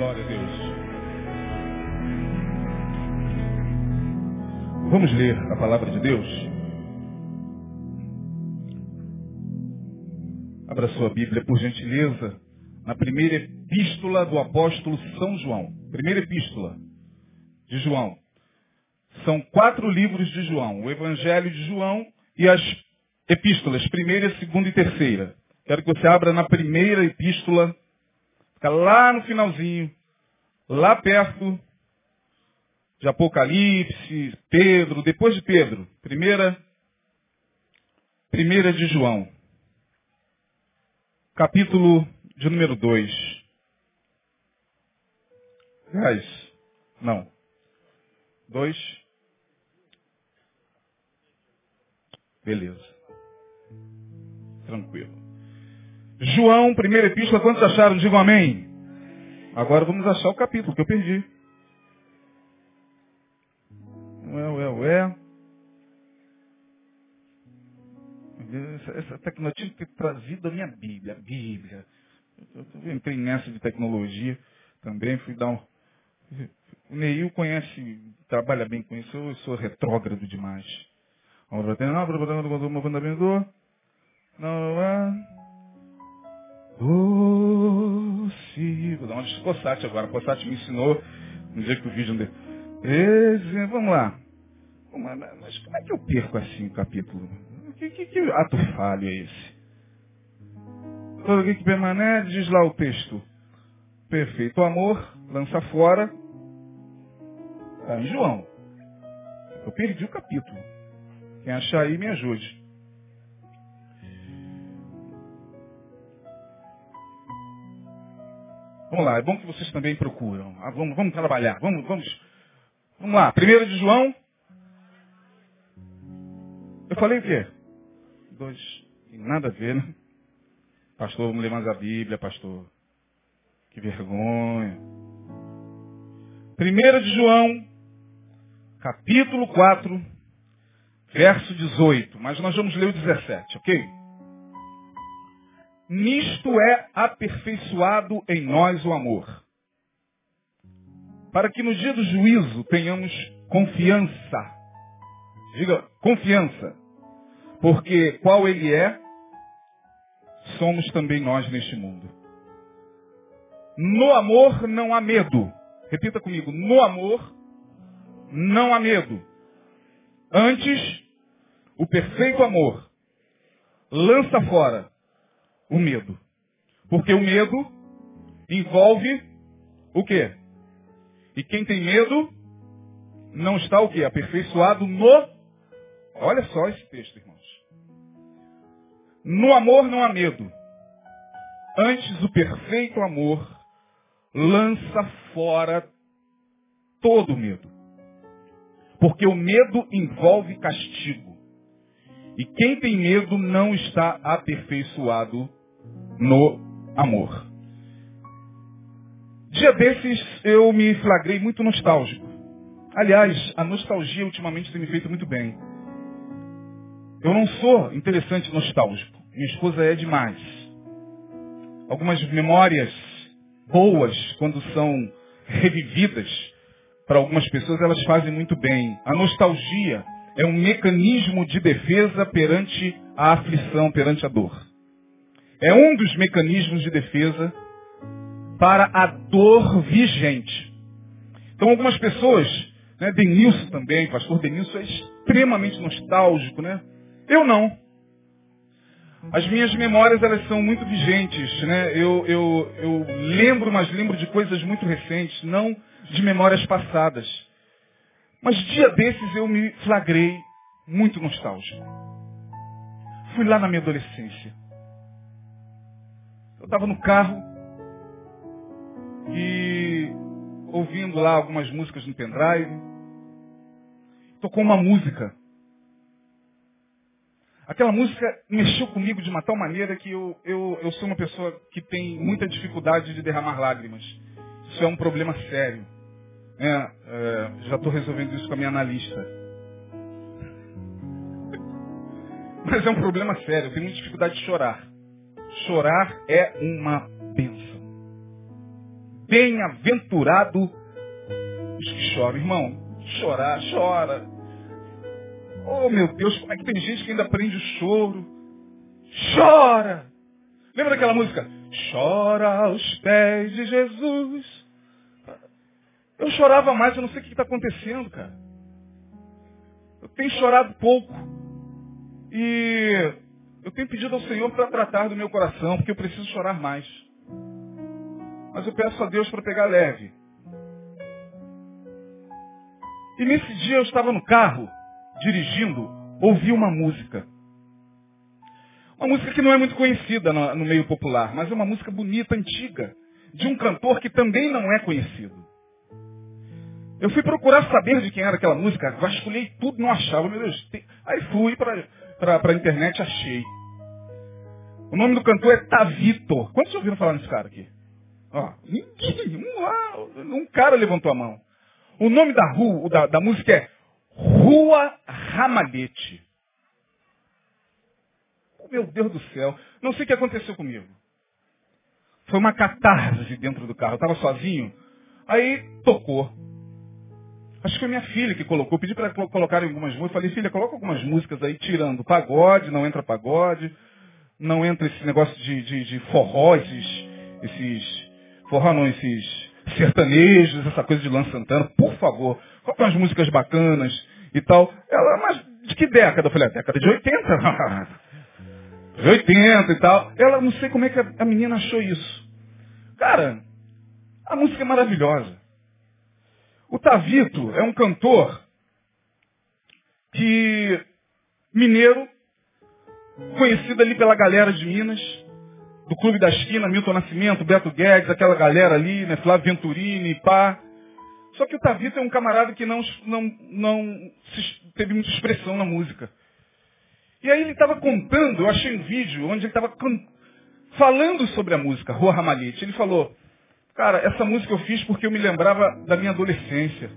Glória a Deus. Vamos ler a palavra de Deus? Abra sua Bíblia, por gentileza, na primeira epístola do apóstolo São João. Primeira epístola de João. São quatro livros de João. O Evangelho de João e as epístolas, primeira, segunda e terceira. Quero que você abra na primeira epístola, fica lá no finalzinho, lá perto de Apocalipse, Pedro, depois de Pedro. Primeira, primeira de João. Capítulo de número 2. Aliás, não. 2. Beleza. Tranquilo. João, primeira epístola, quantos acharam? Digam amém. Agora vamos achar o capítulo que eu perdi. Ué, ué, ué. Essa, essa tecnologia ter trazido a minha Bíblia. A Bíblia. Eu, entrei nessa de tecnologia também, fui dar um. O Neil conhece, trabalha bem com isso, eu sou retrógrado demais. Não, não é. Doce. Vou dar uma de Cossate agora. Cossate me ensinou no dia que o vídeo deu. Esse, vamos lá. Mas como é que eu perco assim o capítulo? Que, que, que ato falho é esse? Todo que permanece, diz lá o texto. Perfeito amor, lança fora. Está em João. Eu perdi o capítulo. Quem achar aí, me ajude. Vamos lá, é bom que vocês também procuram. Ah, vamos, vamos trabalhar. Vamos, vamos. Vamos lá. Primeiro de João. Eu falei o quê? Dois. Nada a ver, né? Pastor, vamos ler mais a Bíblia, pastor. Que vergonha. Primeiro de João, capítulo 4, verso 18. Mas nós vamos ler o 17, ok? Nisto é aperfeiçoado em nós o amor. Para que no dia do juízo tenhamos confiança. Diga, confiança. Porque qual ele é, somos também nós neste mundo. No amor não há medo. Repita comigo. No amor não há medo. Antes, o perfeito amor lança fora o medo. Porque o medo envolve o quê? E quem tem medo não está o quê? Aperfeiçoado no. Olha só esse texto, irmãos. No amor não há medo. Antes o perfeito amor lança fora todo medo. Porque o medo envolve castigo. E quem tem medo não está aperfeiçoado no amor. Dia desses eu me flagrei muito nostálgico. Aliás, a nostalgia ultimamente tem me feito muito bem. Eu não sou interessante nostálgico. Minha esposa é demais. Algumas memórias boas, quando são revividas para algumas pessoas, elas fazem muito bem. A nostalgia é um mecanismo de defesa perante a aflição, perante a dor. É um dos mecanismos de defesa para a dor vigente. Então algumas pessoas, né, Denilson também, pastor Denilson é extremamente nostálgico, né? Eu não. As minhas memórias elas são muito vigentes, né? Eu, eu, eu lembro, mas lembro de coisas muito recentes, não de memórias passadas. Mas dia desses eu me flagrei muito nostálgico. Fui lá na minha adolescência. Estava no carro e ouvindo lá algumas músicas no pendrive. Tocou uma música. Aquela música mexeu comigo de uma tal maneira que eu, eu, eu sou uma pessoa que tem muita dificuldade de derramar lágrimas. Isso é um problema sério. É, é, já estou resolvendo isso com a minha analista. Mas é um problema sério. Eu tenho muita dificuldade de chorar. Chorar é uma bênção. bem-aventurado os que choram. Irmão, chorar, chora. Oh meu Deus, como é que tem gente que ainda aprende o choro? Chora! Lembra daquela música? Chora aos pés de Jesus. Eu chorava mais, eu não sei o que está acontecendo, cara. Eu tenho chorado pouco. E eu tenho pedido ao Senhor para tratar do meu coração, porque eu preciso chorar mais. Mas eu peço a Deus para pegar leve. E nesse dia eu estava no carro, dirigindo, ouvi uma música. Uma música que não é muito conhecida no, no meio popular, mas é uma música bonita, antiga, de um cantor que também não é conhecido. Eu fui procurar saber de quem era aquela música, vasculhei tudo, não achava, meu Deus. Tem... Aí fui para a internet, achei. O nome do cantor é Tavito. Quantos ouviram falar nesse cara aqui? Ó, ninguém, um, um cara levantou a mão. O nome da rua, da, da música é Rua Ramalhete. Meu Deus do céu. Não sei o que aconteceu comigo. Foi uma catarse dentro do carro. Eu estava sozinho. Aí tocou. Acho que foi minha filha que colocou. Pedi para colocar algumas músicas. Falei, filha, coloca algumas músicas aí, tirando pagode, não entra pagode, não entra esse negócio de, de, de forró, esses, esses. Forró não, esses sertanejos, essa coisa de Lan Santana, por favor, coloca umas músicas bacanas e tal. Ela, mas de que década? Eu falei, a década de 80. de 80 e tal. Ela, não sei como é que a menina achou isso. Cara, a música é maravilhosa. O Tavito é um cantor que, mineiro, conhecido ali pela galera de Minas, do Clube da Esquina, Milton Nascimento, Beto Guedes, aquela galera ali, né, Flávio Venturini, pá. Só que o Tavito é um camarada que não, não, não teve muita expressão na música. E aí ele estava contando, eu achei um vídeo onde ele estava falando sobre a música, Rua Ramalhete. Ele falou, cara, essa música eu fiz porque eu me lembrava da minha adolescência.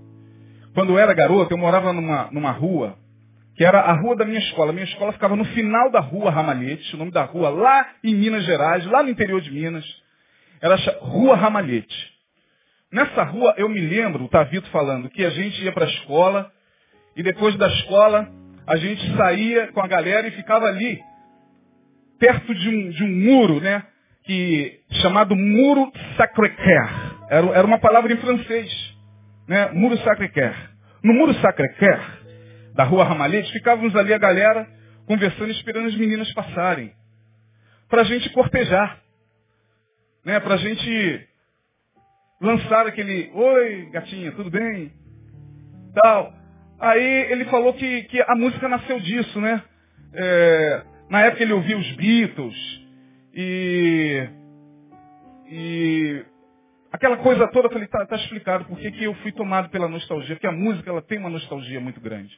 Quando eu era garoto, eu morava numa, numa rua que era a rua da minha escola. Minha escola ficava no final da rua Ramalhete, o nome da rua, lá em Minas Gerais, lá no interior de Minas. Era Rua Ramalhete. Nessa rua eu me lembro, o Tavito falando, que a gente ia para a escola e depois da escola a gente saía com a galera e ficava ali, perto de um, de um muro, né? Que, chamado Muro Sacré-Cœur. Era, era uma palavra em francês. Né? Muro Sacré-Cœur. No Muro Sacré-Cœur, da rua Ramalhete, ficávamos ali a galera conversando, esperando as meninas passarem. Para a gente cortejar. Né? Para a gente lançar aquele, oi gatinha, tudo bem? Tal. Aí ele falou que, que a música nasceu disso, né? É, na época ele ouvia os Beatles e, e aquela coisa toda, eu falei, tá, tá explicado por que, eu fui tomado pela nostalgia, porque a música ela tem uma nostalgia muito grande.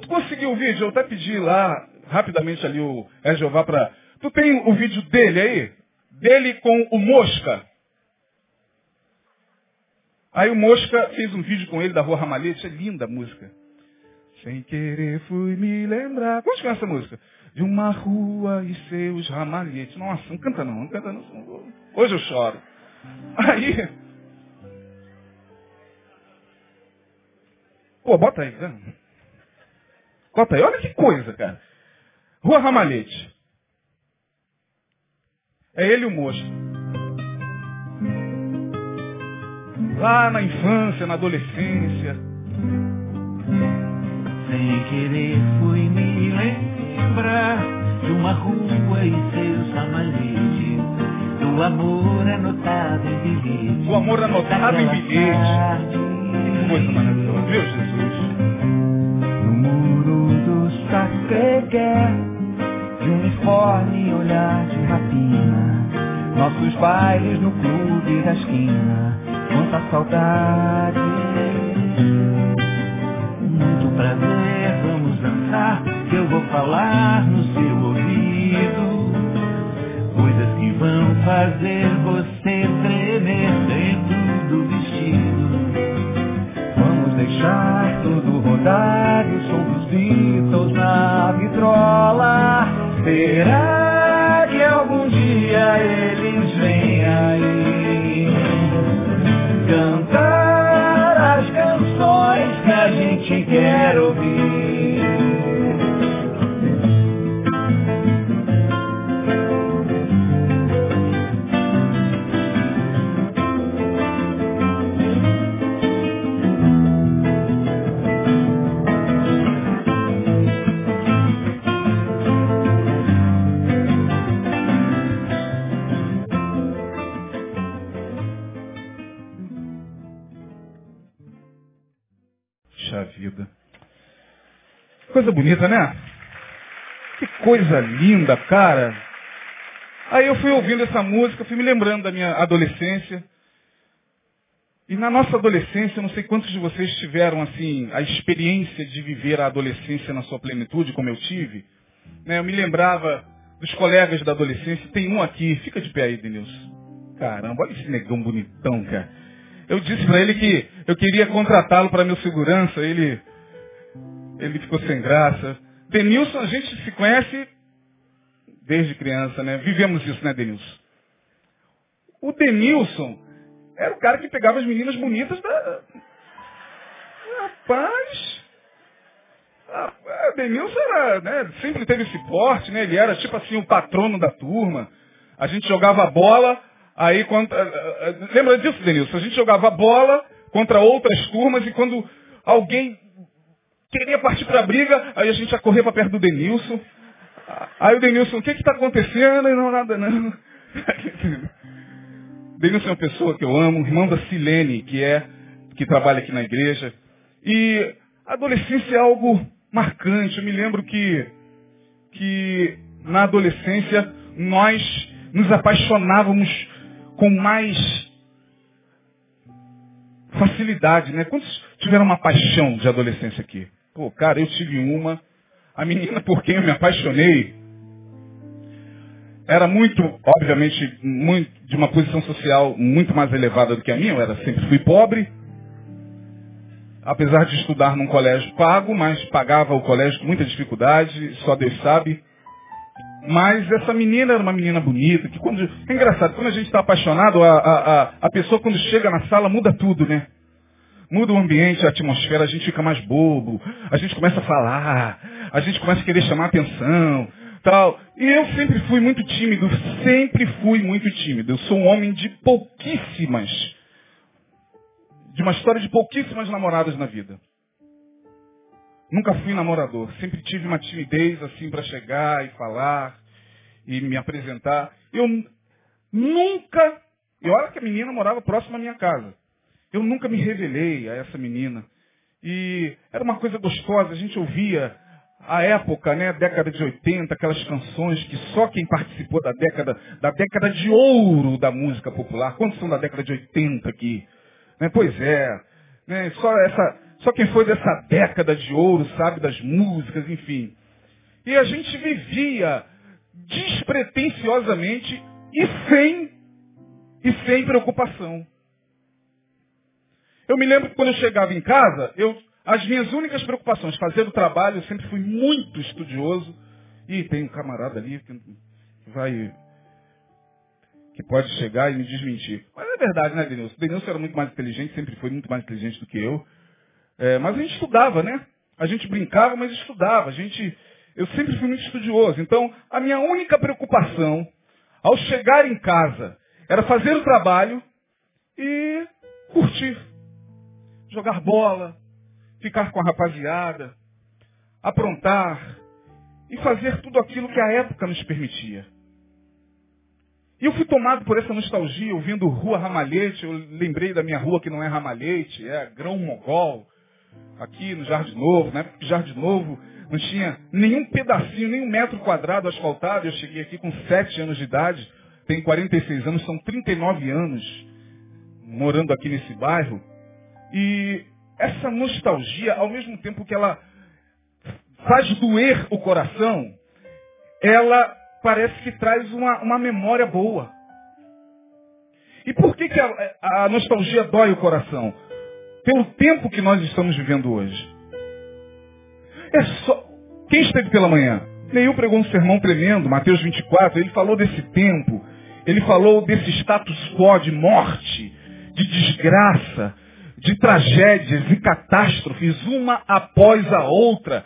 Tu conseguiu o vídeo? Eu até pedi lá, rapidamente ali, o é Jeová para... Tu tem o vídeo dele aí? Dele com o Mosca. Aí o Mosca fez um vídeo com ele da Rua Ramalhete. É linda a música. Sem querer fui me lembrar. Quantos conhecem essa música? De uma rua e seus ramalhetes. Nossa, não canta não, não canta não. Hoje eu choro. Aí... Pô, bota aí. Né? Bota aí, olha que coisa, cara. Rua Ramalhete. É ele o moço. Lá na infância, na adolescência. Sem querer fui me lembrar de uma rua e seus ramalhetes. Do amor anotado em bilhete. O amor anotado em bilhete. Que coisa maravilhosa. Meu Jesus sacreguer de uniforme olhar de rapina. Nossos bailes no clube da esquina, quanta saudade. Muito prazer, vamos dançar, que eu vou falar no seu ouvido. Coisas que vão fazer você tremer dentro do vestido. Vamos deixar tudo rodar e o som dos Beatles na vitrola. Será que algum dia eles vêm aí cantar as canções que a gente quer ouvir? Coisa bonita, né? Que coisa linda, cara. Aí eu fui ouvindo essa música, fui me lembrando da minha adolescência. E na nossa adolescência, não sei quantos de vocês tiveram assim a experiência de viver a adolescência na sua plenitude, como eu tive. Né, eu me lembrava dos colegas da adolescência. Tem um aqui, fica de pé aí, Denilson. Caramba, olha esse negão bonitão, cara. Eu disse para ele que eu queria contratá-lo para meu segurança. Ele, ele ficou sem graça. Denilson, a gente se conhece desde criança, né? Vivemos isso, né, Denilson? O Denilson era o cara que pegava as meninas bonitas da. Rapaz! O Denilson era, né, sempre teve esse porte, né? Ele era tipo assim o patrono da turma. A gente jogava bola, aí quando. Eh, eh, lembra disso, Denilson? A gente jogava bola contra outras turmas e quando alguém queria partir para a briga, aí a gente ia correr para perto do Denilson. Aí o Denilson, o que está acontecendo? E não, nada não. Denilson é uma pessoa que eu amo, irmão da Silene, que é, que trabalha aqui na igreja. E a adolescência é algo marcante. Eu me lembro que, que na adolescência nós nos apaixonávamos com mais facilidade, né? Quantos tiveram uma paixão de adolescência aqui? Pô, cara, eu tive uma. A menina por quem eu me apaixonei era muito, obviamente, muito, de uma posição social muito mais elevada do que a minha. Eu era, sempre fui pobre. Apesar de estudar num colégio pago, mas pagava o colégio com muita dificuldade, só Deus sabe. Mas essa menina era uma menina bonita, que quando. É engraçado, quando a gente está apaixonado, a, a, a, a pessoa quando chega na sala muda tudo, né? Muda o ambiente, a atmosfera, a gente fica mais bobo, a gente começa a falar, a gente começa a querer chamar atenção, tal. E eu sempre fui muito tímido, sempre fui muito tímido. Eu sou um homem de pouquíssimas, de uma história de pouquíssimas namoradas na vida. Nunca fui namorador, sempre tive uma timidez assim para chegar e falar e me apresentar. Eu nunca, e olha que a menina morava próximo à minha casa. Eu nunca me revelei a essa menina. E era uma coisa gostosa, a gente ouvia a época, né, década de 80, aquelas canções que só quem participou da década, da década de ouro da música popular, quantos são da década de 80 aqui? Né, pois é, né, só, essa, só quem foi dessa década de ouro sabe das músicas, enfim. E a gente vivia despretensiosamente e sem, e sem preocupação. Eu me lembro que quando eu chegava em casa, eu as minhas únicas preocupações, fazer o trabalho, eu sempre fui muito estudioso. E tem um camarada ali que vai. que pode chegar e me desmentir. Mas é verdade, né, Denilson? Denilson era muito mais inteligente, sempre foi muito mais inteligente do que eu. É, mas a gente estudava, né? A gente brincava, mas estudava. A gente. Eu sempre fui muito estudioso. Então, a minha única preocupação, ao chegar em casa, era fazer o trabalho e curtir. Jogar bola, ficar com a rapaziada, aprontar e fazer tudo aquilo que a época nos permitia. E eu fui tomado por essa nostalgia, ouvindo Rua Ramalhete, eu lembrei da minha rua que não é Ramalhete, é Grão Mogol, aqui no Jardim Novo, na época que Jardim Novo não tinha nenhum pedacinho, nenhum metro quadrado asfaltado, eu cheguei aqui com 7 anos de idade, tenho 46 anos, são 39 anos morando aqui nesse bairro, e essa nostalgia, ao mesmo tempo que ela faz doer o coração, ela parece que traz uma, uma memória boa. E por que, que a, a nostalgia dói o coração? Pelo tempo que nós estamos vivendo hoje. É só. Quem esteve pela manhã? Neil pregou um sermão tremendo, Mateus 24, ele falou desse tempo, ele falou desse status quo de morte, de desgraça, de tragédias e catástrofes, uma após a outra.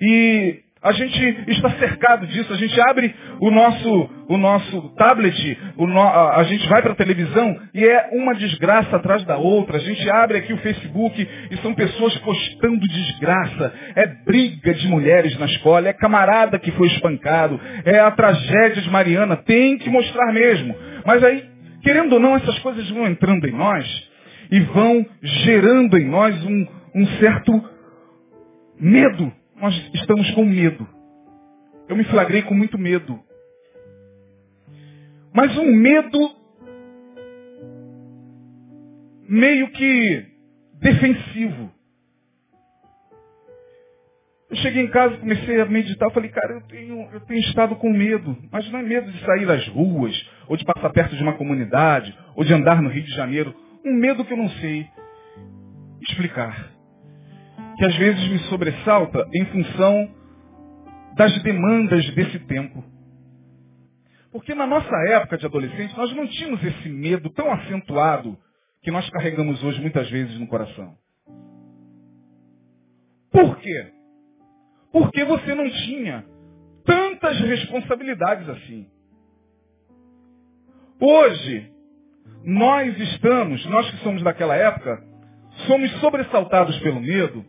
E a gente está cercado disso. A gente abre o nosso, o nosso tablet, o no, a, a, gente vai para a televisão e é uma desgraça atrás da outra. A gente abre aqui o Facebook e são pessoas postando desgraça. É briga de mulheres na escola, é camarada que foi espancado, é a tragédia de Mariana. Tem que mostrar mesmo. Mas aí, querendo ou não, essas coisas vão entrando em nós e vão gerando em nós um, um certo, Medo. Nós estamos com medo. Eu me flagrei com muito medo. Mas um medo meio que defensivo. Eu cheguei em casa, comecei a meditar, falei, cara, eu tenho, eu tenho estado com medo. Mas não é medo de sair das ruas, ou de passar perto de uma comunidade, ou de andar no Rio de Janeiro. Um medo que eu não sei explicar. Que às vezes me sobressalta em função das demandas desse tempo. Porque na nossa época de adolescente, nós não tínhamos esse medo tão acentuado que nós carregamos hoje muitas vezes no coração. Por quê? Porque você não tinha tantas responsabilidades assim. Hoje, nós estamos, nós que somos daquela época, somos sobressaltados pelo medo,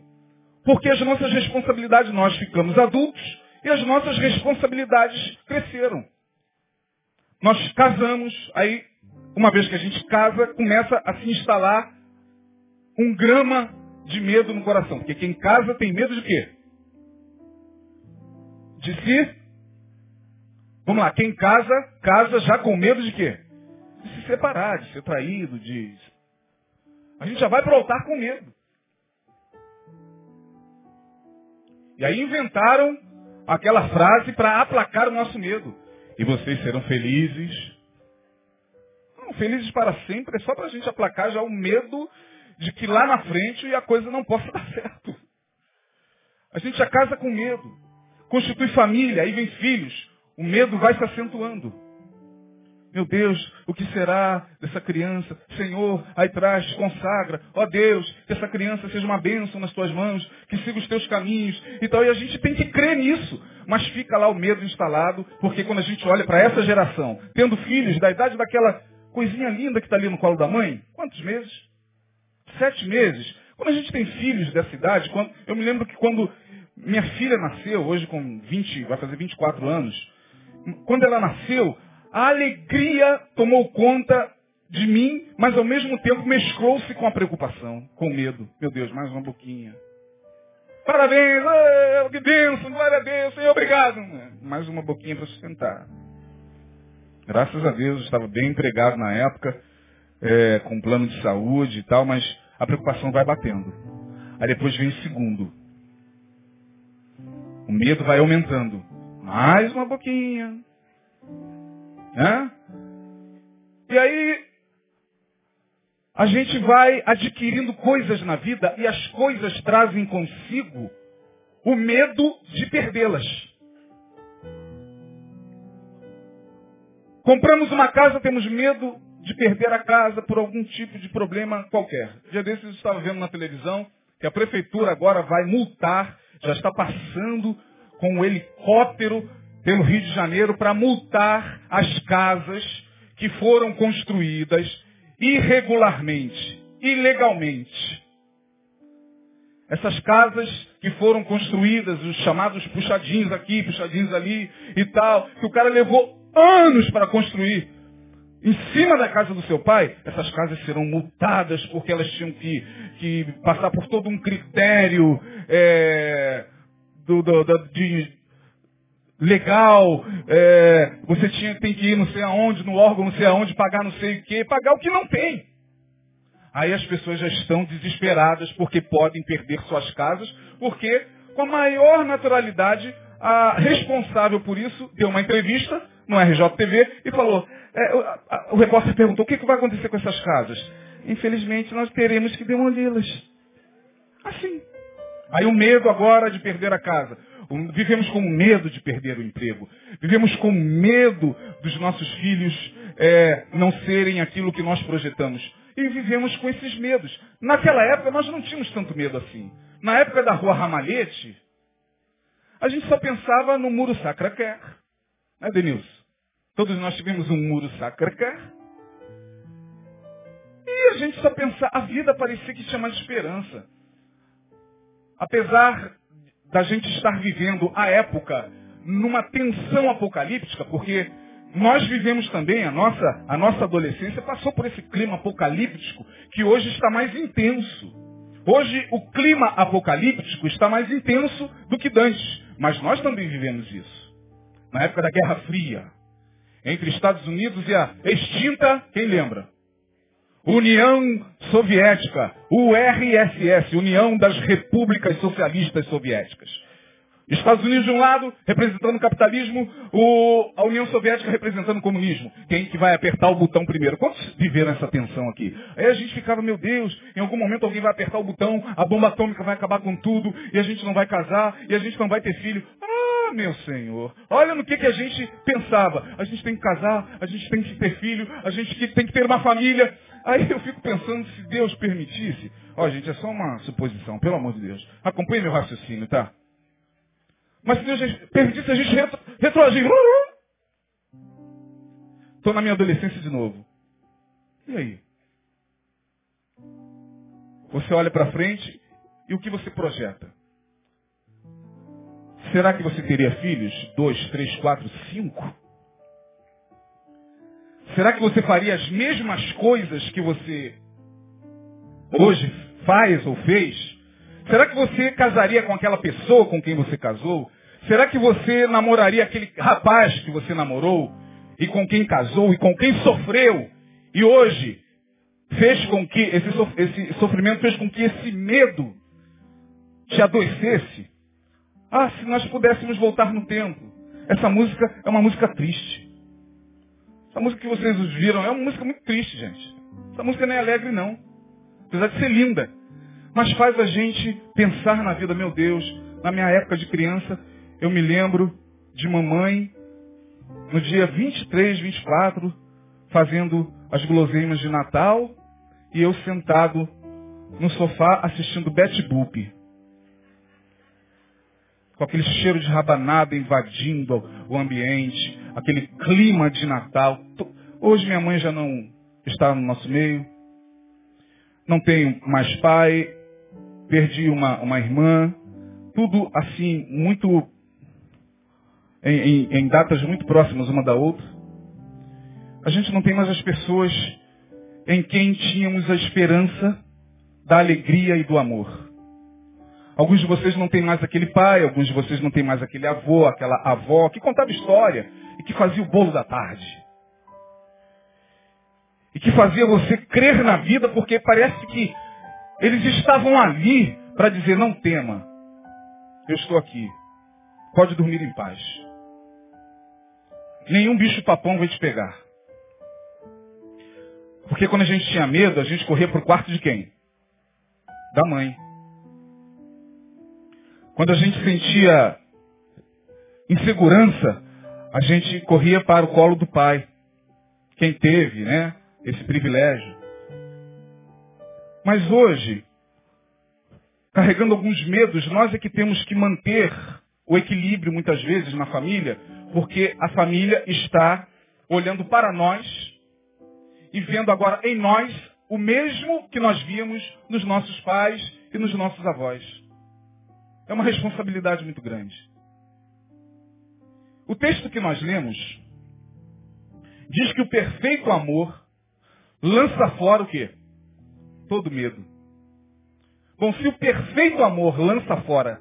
porque as nossas responsabilidades, nós ficamos adultos e as nossas responsabilidades cresceram. Nós casamos, aí, uma vez que a gente casa, começa a se instalar um grama de medo no coração. Porque quem casa tem medo de quê? De si. Vamos lá, quem casa, casa já com medo de quê? De se separar, de ser traído, de. A gente já vai para o altar com medo. E aí inventaram aquela frase para aplacar o nosso medo. E vocês serão felizes. Não, felizes para sempre é só para a gente aplacar já o medo de que lá na frente a coisa não possa dar certo. A gente já casa com medo. Constitui família, aí vem filhos. O medo vai se acentuando. Meu Deus, o que será dessa criança? Senhor, aí traz, consagra. Ó oh Deus, que essa criança seja uma bênção nas tuas mãos, que siga os teus caminhos. Então, e a gente tem que crer nisso. Mas fica lá o medo instalado, porque quando a gente olha para essa geração, tendo filhos da idade daquela coisinha linda que está ali no colo da mãe, quantos meses? Sete meses. Quando a gente tem filhos dessa idade, quando, eu me lembro que quando minha filha nasceu, hoje com 20, vai fazer 24 anos, quando ela nasceu, a alegria tomou conta de mim, mas ao mesmo tempo mesclou-se com a preocupação, com medo. Meu Deus, mais uma boquinha. Parabéns, oh, que bênção, glória a Deus, Senhor, obrigado. Mais uma boquinha para sustentar. Graças a Deus, estava bem empregado na época, é, com plano de saúde e tal, mas a preocupação vai batendo. Aí depois vem o segundo. O medo vai aumentando. Mais uma boquinha. Né? E aí, a gente vai adquirindo coisas na vida e as coisas trazem consigo o medo de perdê-las. Compramos uma casa, temos medo de perder a casa por algum tipo de problema qualquer. Dia desses eu estava vendo na televisão que a prefeitura agora vai multar, já está passando com um helicóptero pelo Rio de Janeiro para multar as casas que foram construídas irregularmente, ilegalmente. Essas casas que foram construídas, os chamados puxadinhos aqui, puxadinhos ali e tal, que o cara levou anos para construir. Em cima da casa do seu pai, essas casas serão multadas porque elas tinham que, que passar por todo um critério é, do, do, do, de legal, é, você tinha, tem que ir não sei aonde, no órgão não sei aonde, pagar não sei o quê, pagar o que não tem. Aí as pessoas já estão desesperadas porque podem perder suas casas, porque com a maior naturalidade a responsável por isso deu uma entrevista no RJTV e falou, é, o, a, o repórter perguntou, o que, que vai acontecer com essas casas? Infelizmente nós teremos que demoli-las. Assim. Aí o medo agora de perder a casa. Vivemos com medo de perder o emprego. Vivemos com medo dos nossos filhos é, não serem aquilo que nós projetamos. E vivemos com esses medos. Naquela época nós não tínhamos tanto medo assim. Na época da rua Ramalhete, a gente só pensava no muro Sacra-Quer. Né, Denilson? Todos nós tivemos um muro Sacra-Quer. E a gente só pensava, a vida parecia que tinha mais esperança. Apesar da gente estar vivendo a época numa tensão apocalíptica, porque nós vivemos também, a nossa, a nossa adolescência passou por esse clima apocalíptico que hoje está mais intenso. Hoje o clima apocalíptico está mais intenso do que antes, mas nós também vivemos isso. Na época da Guerra Fria, entre Estados Unidos e a extinta, quem lembra? União Soviética, URSS, União das Repúblicas Socialistas Soviéticas. Estados Unidos de um lado, representando o capitalismo, o, a União Soviética representando o comunismo. Quem que vai apertar o botão primeiro? Quantos viveram essa tensão aqui? Aí a gente ficava, meu Deus, em algum momento alguém vai apertar o botão, a bomba atômica vai acabar com tudo, e a gente não vai casar, e a gente não vai ter filho. Ah, meu Senhor, olha no que, que a gente pensava. A gente tem que casar, a gente tem que ter filho, a gente tem que ter uma família. Aí eu fico pensando, se Deus permitisse, ó gente, é só uma suposição, pelo amor de Deus. Acompanhe meu raciocínio, tá? Mas se Deus permitisse a gente retro, retroagir. Estou na minha adolescência de novo. E aí? Você olha para frente e o que você projeta? Será que você teria filhos? Dois, três, quatro, cinco? Será que você faria as mesmas coisas que você hoje faz ou fez? Será que você casaria com aquela pessoa com quem você casou? Será que você namoraria aquele rapaz que você namorou e com quem casou e com quem sofreu e hoje fez com que esse, esse sofrimento fez com que esse medo te adoecesse? Ah, se nós pudéssemos voltar no tempo. Essa música é uma música triste. Essa música que vocês viram é uma música muito triste, gente. Essa música não é alegre, não. Apesar de ser linda. Mas faz a gente pensar na vida, meu Deus, na minha época de criança, eu me lembro de mamãe, no dia 23, 24, fazendo as guloseimas de Natal, e eu sentado no sofá assistindo Betty Boop. Com aquele cheiro de rabanada invadindo o ambiente, aquele clima de Natal. Hoje minha mãe já não está no nosso meio. Não tenho mais pai. Perdi uma, uma irmã. Tudo assim, muito em, em, em datas muito próximas uma da outra. A gente não tem mais as pessoas em quem tínhamos a esperança da alegria e do amor. Alguns de vocês não têm mais aquele pai, alguns de vocês não têm mais aquele avô, aquela avó que contava história e que fazia o bolo da tarde. E que fazia você crer na vida porque parece que eles estavam ali para dizer, não tema, eu estou aqui, pode dormir em paz. Nenhum bicho papão vai te pegar. Porque quando a gente tinha medo, a gente corria para o quarto de quem? Da mãe. Quando a gente sentia insegurança, a gente corria para o colo do pai. Quem teve, né? Esse privilégio. Mas hoje, carregando alguns medos, nós é que temos que manter o equilíbrio muitas vezes na família, porque a família está olhando para nós e vendo agora em nós o mesmo que nós víamos nos nossos pais e nos nossos avós. É uma responsabilidade muito grande. O texto que nós lemos diz que o perfeito amor lança fora o quê? Todo medo. Bom, se o perfeito amor lança fora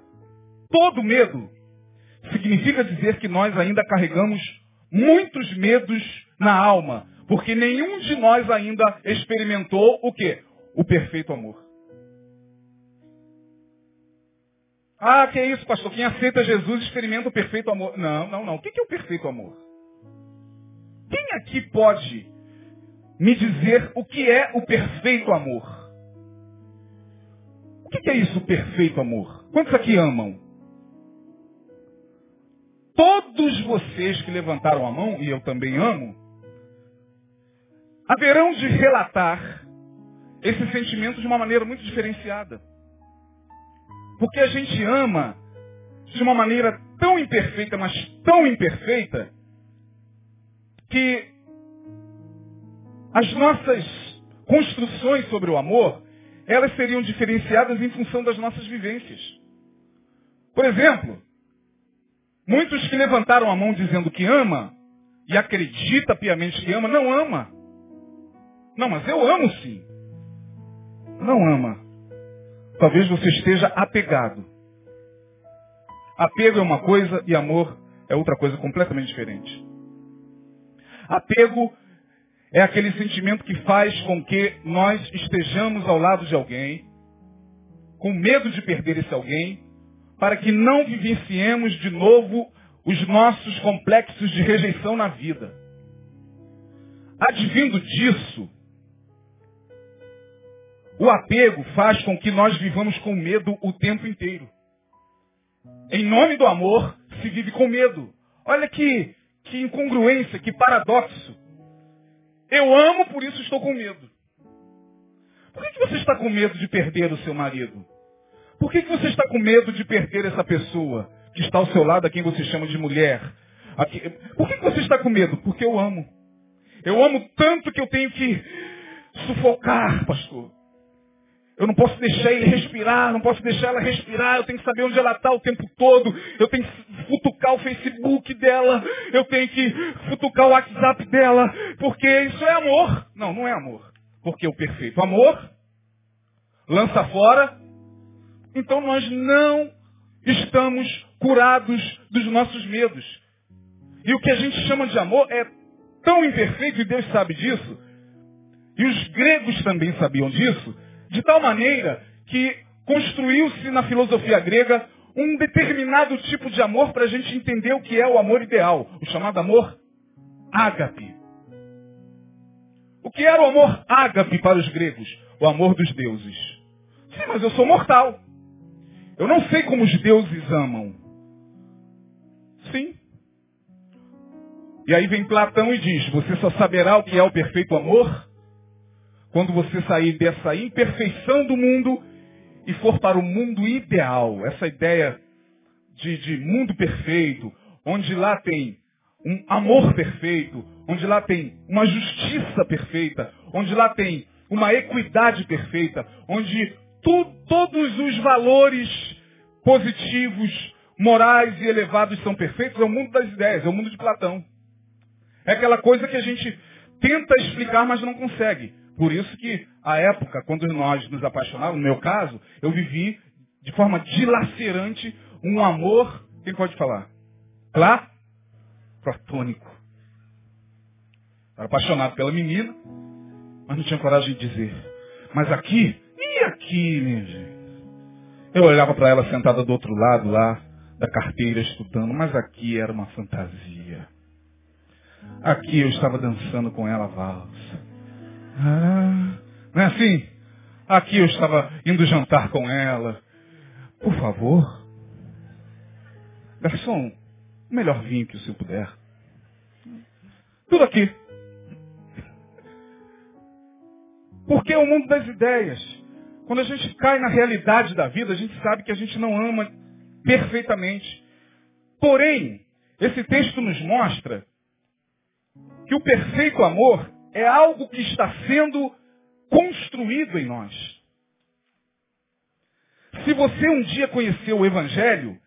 todo medo, significa dizer que nós ainda carregamos muitos medos na alma, porque nenhum de nós ainda experimentou o quê? O perfeito amor. Ah, que é isso, pastor? Quem aceita Jesus experimenta o perfeito amor. Não, não, não. O que é o perfeito amor? Quem aqui pode me dizer o que é o perfeito amor? O que é isso, o perfeito amor? Quantos aqui amam? todos vocês que levantaram a mão, e eu também amo, haverão de relatar esse sentimento de uma maneira muito diferenciada. Porque a gente ama de uma maneira tão imperfeita, mas tão imperfeita, que as nossas construções sobre o amor, elas seriam diferenciadas em função das nossas vivências. Por exemplo, Muitos que levantaram a mão dizendo que ama, e acredita piamente que ama, não ama. Não, mas eu amo sim. Não ama. Talvez você esteja apegado. Apego é uma coisa e amor é outra coisa completamente diferente. Apego é aquele sentimento que faz com que nós estejamos ao lado de alguém, com medo de perder esse alguém, para que não vivenciemos de novo os nossos complexos de rejeição na vida. Advindo disso, o apego faz com que nós vivamos com medo o tempo inteiro. Em nome do amor, se vive com medo. Olha que, que incongruência, que paradoxo. Eu amo, por isso estou com medo. Por que, que você está com medo de perder o seu marido? Por que, que você está com medo de perder essa pessoa que está ao seu lado, a quem você chama de mulher? Por que, que você está com medo? Porque eu amo. Eu amo tanto que eu tenho que sufocar, pastor. Eu não posso deixar ele respirar, não posso deixar ela respirar, eu tenho que saber onde ela está o tempo todo, eu tenho que futucar o Facebook dela, eu tenho que futucar o WhatsApp dela, porque isso é amor. Não, não é amor. Porque o perfeito amor lança fora, então nós não estamos curados dos nossos medos. E o que a gente chama de amor é tão imperfeito, e Deus sabe disso, e os gregos também sabiam disso, de tal maneira que construiu-se na filosofia grega um determinado tipo de amor para a gente entender o que é o amor ideal, o chamado amor ágape. O que era o amor ágape para os gregos? O amor dos deuses. Sim, mas eu sou mortal. Eu não sei como os deuses amam. Sim. E aí vem Platão e diz, você só saberá o que é o perfeito amor quando você sair dessa imperfeição do mundo e for para o mundo ideal, essa ideia de, de mundo perfeito, onde lá tem um amor perfeito, onde lá tem uma justiça perfeita, onde lá tem uma equidade perfeita, onde tu, todos os valores positivos, morais e elevados são perfeitos, é o mundo das ideias, é o mundo de Platão. É aquela coisa que a gente tenta explicar, mas não consegue. Por isso que a época, quando nós nos apaixonávamos, no meu caso, eu vivi de forma dilacerante um amor, quem pode falar? Lá? Platônico. Era apaixonado pela menina, mas não tinha coragem de dizer. Mas aqui, e aqui, minha gente? Eu olhava para ela sentada do outro lado lá, da carteira, estudando, mas aqui era uma fantasia. Aqui eu estava dançando com ela a valsa. Ah, não é assim? Aqui eu estava indo jantar com ela. Por favor. Garçom, o melhor vinho que o senhor puder. Tudo aqui. Porque é o mundo das ideias. Quando a gente cai na realidade da vida, a gente sabe que a gente não ama perfeitamente. Porém, esse texto nos mostra que o perfeito amor é algo que está sendo construído em nós. Se você um dia conheceu o Evangelho,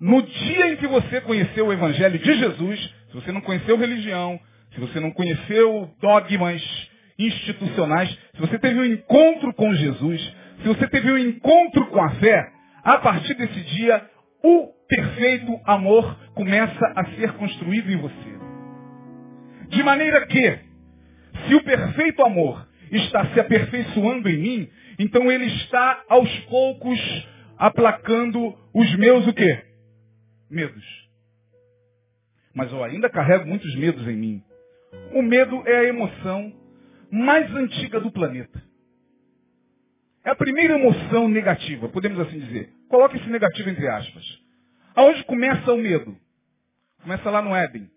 no dia em que você conheceu o Evangelho de Jesus, se você não conheceu religião, se você não conheceu dogmas institucionais, se você teve um encontro com Jesus, se você teve um encontro com a fé, a partir desse dia, o perfeito amor começa a ser construído em você. De maneira que, se o perfeito amor está se aperfeiçoando em mim, então ele está aos poucos aplacando os meus o quê? Medos. Mas eu ainda carrego muitos medos em mim. O medo é a emoção mais antiga do planeta. É a primeira emoção negativa, podemos assim dizer. Coloque esse negativo entre aspas. Aonde começa o medo? Começa lá no Éden.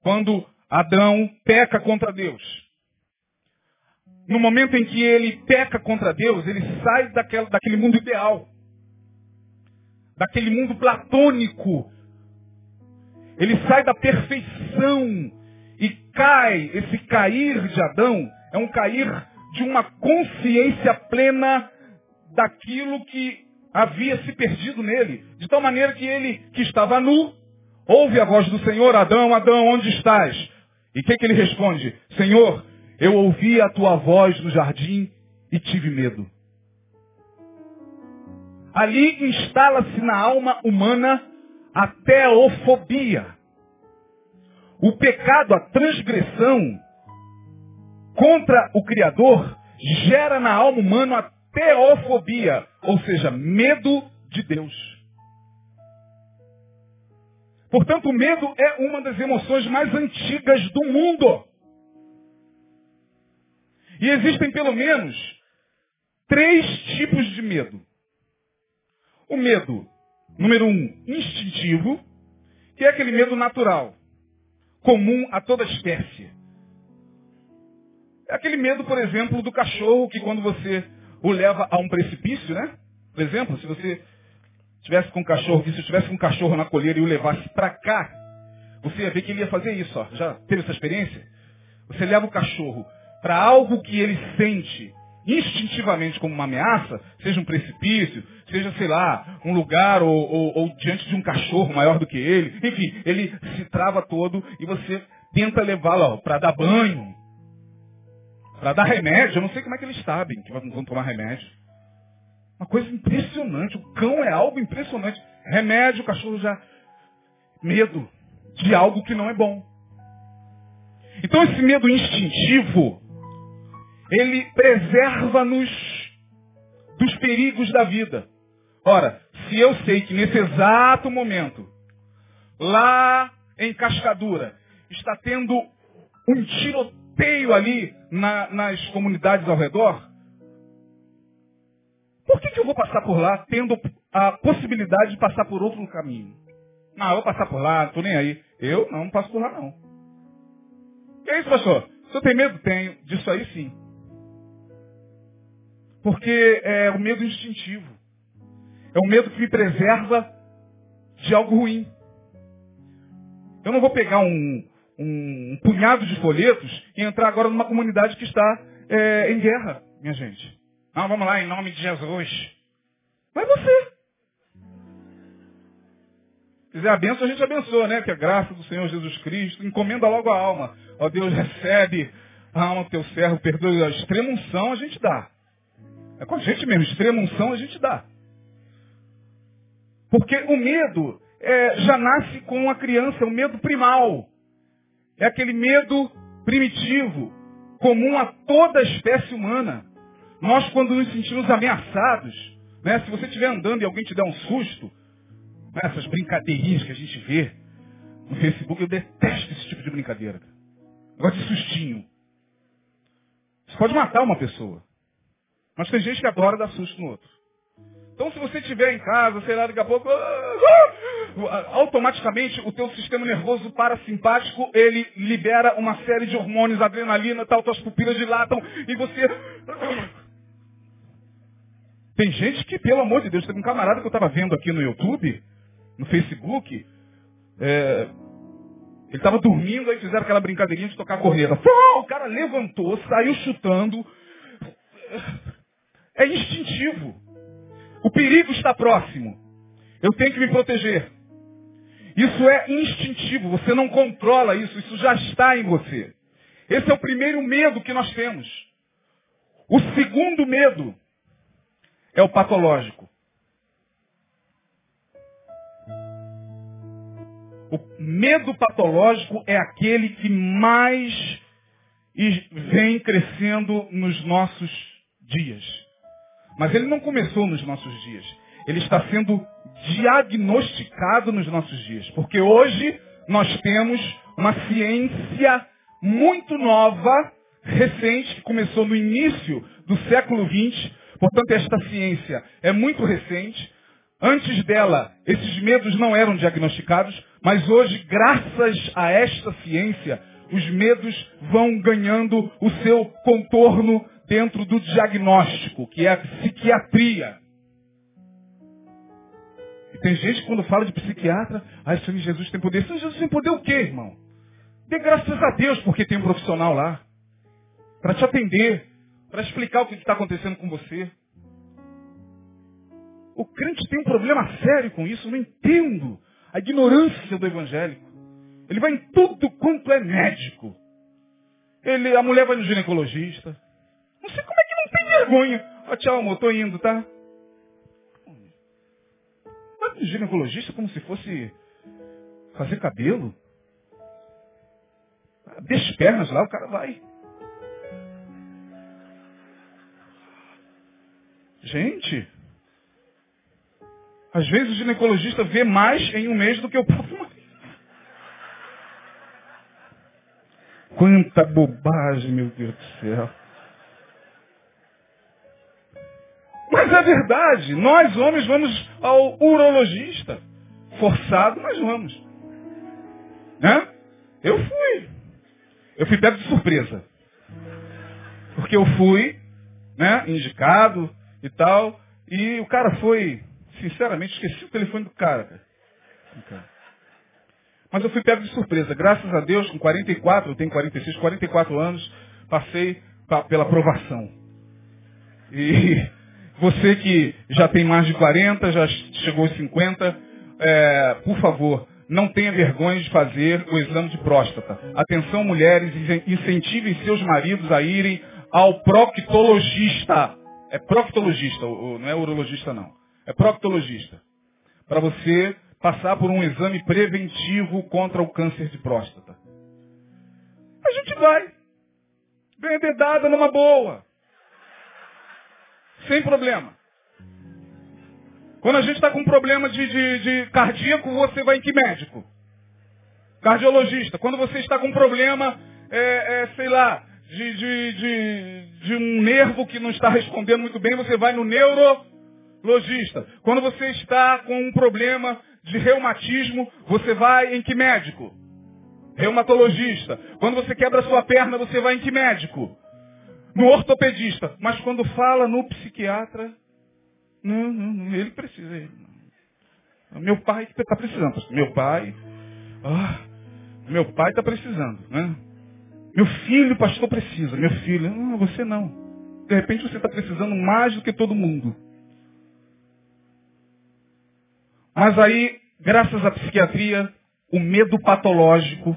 Quando Adão peca contra Deus. No momento em que ele peca contra Deus, ele sai daquele, daquele mundo ideal. Daquele mundo platônico. Ele sai da perfeição e cai, esse cair de Adão é um cair de uma consciência plena daquilo que havia se perdido nele. De tal maneira que ele, que estava nu, ouve a voz do Senhor, Adão, Adão, onde estás? E o que, que ele responde? Senhor, eu ouvi a tua voz no jardim e tive medo. ali instala-se na alma humana a teofobia. O pecado, a transgressão contra o Criador, gera na alma humana a teofobia, ou seja, medo de Deus. Portanto, o medo é uma das emoções mais antigas do mundo. E existem pelo menos três tipos de medo. O medo, número um, instintivo, que é aquele medo natural, comum a toda espécie. É aquele medo, por exemplo, do cachorro que quando você o leva a um precipício, né? Por exemplo, se você tivesse com um cachorro, se tivesse com um cachorro na colheira e o levasse para cá, você ia ver que ele ia fazer isso, ó. Já teve essa experiência? Você leva o cachorro para algo que ele sente instintivamente como uma ameaça, seja um precipício, seja, sei lá, um lugar ou, ou, ou, diante de um cachorro maior do que ele. Enfim, ele se trava todo e você tenta levá-lo para dar banho, para dar remédio. Eu não sei como é que eles sabem que vão tomar remédio. Uma coisa impressionante. O cão é algo impressionante. Remédio, o cachorro já. Medo de algo que não é bom. Então esse medo instintivo, ele preserva-nos dos perigos da vida. Ora, se eu sei que nesse exato momento, lá em Cascadura, está tendo um tiroteio ali na, nas comunidades ao redor, por que, que eu vou passar por lá tendo a possibilidade de passar por outro caminho? Eu vou passar por lá, não estou nem aí. Eu não, não passo por lá não. Que é isso, pastor? Se eu tenho medo? Tenho. Disso aí sim. Porque é o medo instintivo. É o medo que me preserva de algo ruim. Eu não vou pegar um, um, um punhado de folhetos e entrar agora numa comunidade que está é, em guerra, minha gente. Não, vamos lá, em nome de Jesus. Mas você. Se quiser a benção, a gente abençoa, né? Que a graça do Senhor Jesus Cristo encomenda logo a alma. Ó Deus, recebe a alma do teu servo, perdoe a extrema unção, a gente dá. É com a gente mesmo, extrema unção a gente dá. Porque o medo é, já nasce com a criança, é o medo primal. É aquele medo primitivo, comum a toda a espécie humana. Nós, quando nos sentimos ameaçados, né, se você estiver andando e alguém te der um susto, né, essas brincadeirinhas que a gente vê no Facebook, eu detesto esse tipo de brincadeira. Negócio de sustinho. Isso pode matar uma pessoa. Mas tem gente que adora dar susto no outro. Então se você estiver em casa, sei lá, daqui a pouco, automaticamente o teu sistema nervoso parasimpático, ele libera uma série de hormônios, adrenalina, tal, tuas pupilas dilatam e você tem gente que, pelo amor de Deus, teve um camarada que eu estava vendo aqui no YouTube, no Facebook, é, ele estava dormindo, aí fizeram aquela brincadeirinha de tocar a corneta. Pô, o cara levantou, saiu chutando. É instintivo. O perigo está próximo. Eu tenho que me proteger. Isso é instintivo, você não controla isso, isso já está em você. Esse é o primeiro medo que nós temos. O segundo medo é o patológico. O medo patológico é aquele que mais vem crescendo nos nossos dias. Mas ele não começou nos nossos dias. Ele está sendo diagnosticado nos nossos dias. Porque hoje nós temos uma ciência muito nova, recente, que começou no início do século XX, Portanto, esta ciência é muito recente. Antes dela, esses medos não eram diagnosticados, mas hoje, graças a esta ciência, os medos vão ganhando o seu contorno dentro do diagnóstico, que é a psiquiatria. E tem gente que quando fala de psiquiatra, ah, Senhor Jesus tem poder. Senhor Jesus tem poder o quê, irmão? Dê graças a Deus porque tem um profissional lá. Para te atender para explicar o que está acontecendo com você. O crente tem um problema sério com isso, eu não entendo a ignorância do evangélico. Ele vai em tudo quanto é médico. Ele, a mulher vai no ginecologista. Não sei como é que não tem vergonha. Ó, oh, tchau, amor, tô indo, tá? no ginecologista como se fosse fazer cabelo. Deixa as pernas lá, o cara vai. Gente, às vezes o ginecologista vê mais em um mês do que o próprio marido. Quanta bobagem, meu Deus do céu. Mas é verdade, nós homens vamos ao urologista. Forçado, mas vamos. Né? Eu fui. Eu fui pego de surpresa. Porque eu fui, né, indicado e tal, e o cara foi, sinceramente, esqueci o telefone do cara. Mas eu fui pego de surpresa. Graças a Deus, com 44, eu tenho 46, 44 anos, passei pela aprovação. E você que já tem mais de 40, já chegou aos 50, é, por favor, não tenha vergonha de fazer o exame de próstata. Atenção, mulheres, incentivem seus maridos a irem ao proctologista. É proctologista, não é urologista não. É proctologista. Para você passar por um exame preventivo contra o câncer de próstata. A gente vai. Ganha dedada numa boa. Sem problema. Quando a gente está com problema de, de, de, cardíaco, você vai em que médico? Cardiologista. Quando você está com problema, é, é, sei lá, de, de, de, de um nervo que não está respondendo muito bem, você vai no neurologista. Quando você está com um problema de reumatismo, você vai em que médico? Reumatologista. Quando você quebra sua perna, você vai em que médico? no ortopedista. Mas quando fala no psiquiatra, não, não, não ele precisa. Meu pai está precisando. Meu pai, ah, meu pai está precisando. Né? Meu filho, pastor, precisa. Meu filho, não, você não. De repente você está precisando mais do que todo mundo. Mas aí, graças à psiquiatria, o medo patológico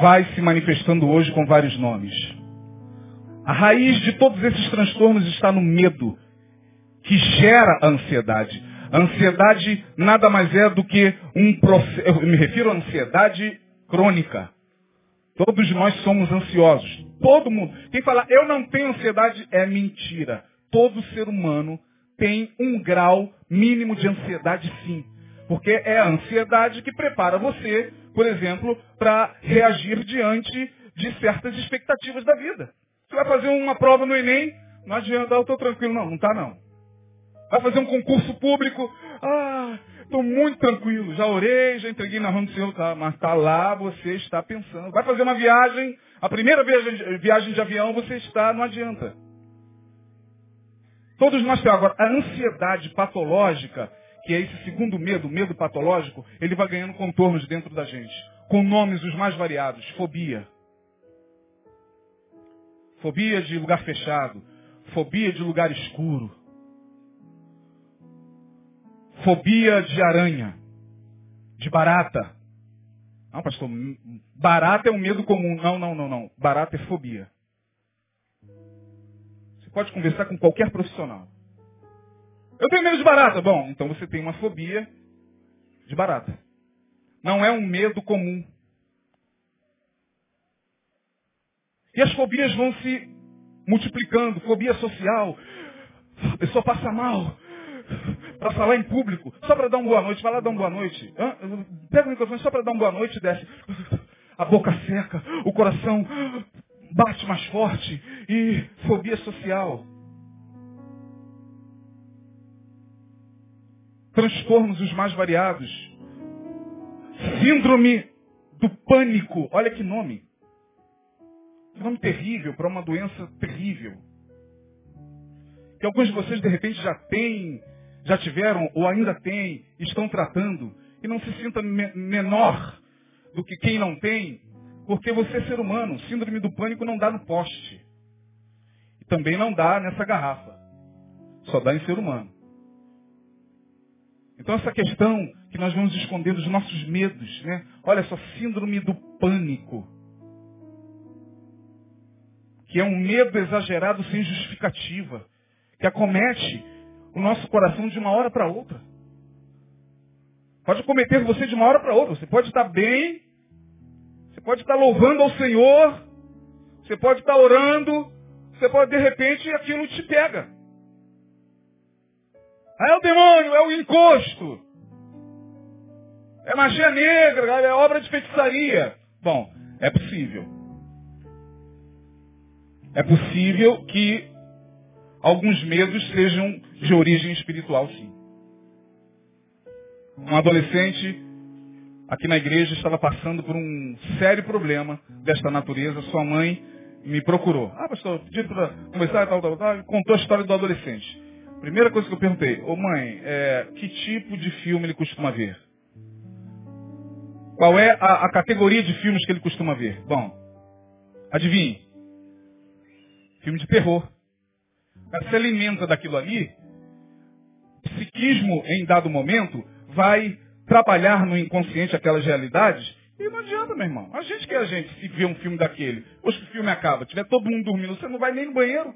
vai se manifestando hoje com vários nomes. A raiz de todos esses transtornos está no medo, que gera a ansiedade. A ansiedade nada mais é do que um processo, eu me refiro à ansiedade crônica. Todos nós somos ansiosos. Todo mundo. Quem fala, eu não tenho ansiedade, é mentira. Todo ser humano tem um grau mínimo de ansiedade, sim. Porque é a ansiedade que prepara você, por exemplo, para reagir diante de certas expectativas da vida. Você vai fazer uma prova no Enem, não adianta, eu estou tranquilo. Não, não está não. Vai fazer um concurso público, ah, estou muito tranquilo, já orei, já entreguei na mão do Senhor, tá, mas está lá, você está pensando. Vai fazer uma viagem, a primeira viagem, viagem de avião, você está, não adianta. Todos nós temos. Agora, a ansiedade patológica, que é esse segundo medo, medo patológico, ele vai ganhando contornos dentro da gente. Com nomes os mais variados. Fobia. Fobia de lugar fechado. Fobia de lugar escuro. Fobia de aranha. De barata. Não, pastor, barata é um medo comum. Não, não, não, não. Barata é fobia. Você pode conversar com qualquer profissional. Eu tenho medo de barata. Bom, então você tem uma fobia de barata. Não é um medo comum. E as fobias vão se multiplicando. Fobia social. A pessoa passa mal para falar em público, só para dar uma boa noite, vai lá dar uma boa noite. Pega o microfone só para dar uma boa noite, desce. A boca seca, o coração bate mais forte e fobia social. Transtornos os mais variados. Síndrome do pânico. Olha que nome. Um nome terrível para uma doença terrível. Que alguns de vocês de repente já têm, já tiveram ou ainda têm, estão tratando. E não se sinta me menor do que quem não tem, porque você é ser humano. Síndrome do pânico não dá no poste. E também não dá nessa garrafa. Só dá em ser humano. Então essa questão que nós vamos escondendo os nossos medos, né? Olha só, síndrome do pânico que é um medo exagerado sem justificativa, que acomete o nosso coração de uma hora para outra. Pode cometer você de uma hora para outra. Você pode estar bem, você pode estar louvando ao Senhor, você pode estar orando, você pode, de repente, aquilo te pega. Aí é o demônio, é o encosto. É magia negra, é obra de feitiçaria. Bom, é possível. É possível que alguns medos sejam de origem espiritual, sim. Um adolescente aqui na igreja estava passando por um sério problema desta natureza. Sua mãe me procurou. Ah, pastor, pedi para conversar, tal, tal, tal, contou a história do adolescente. Primeira coisa que eu perguntei, ô mãe, é, que tipo de filme ele costuma ver? Qual é a, a categoria de filmes que ele costuma ver? Bom, adivinhe. Filme de terror. Ela se alimenta daquilo ali, psiquismo em dado momento vai trabalhar no inconsciente aquelas realidades e não adianta, meu irmão. A gente que é a gente, se vê um filme daquele, depois que o filme acaba, tiver todo mundo dormindo, você não vai nem no banheiro.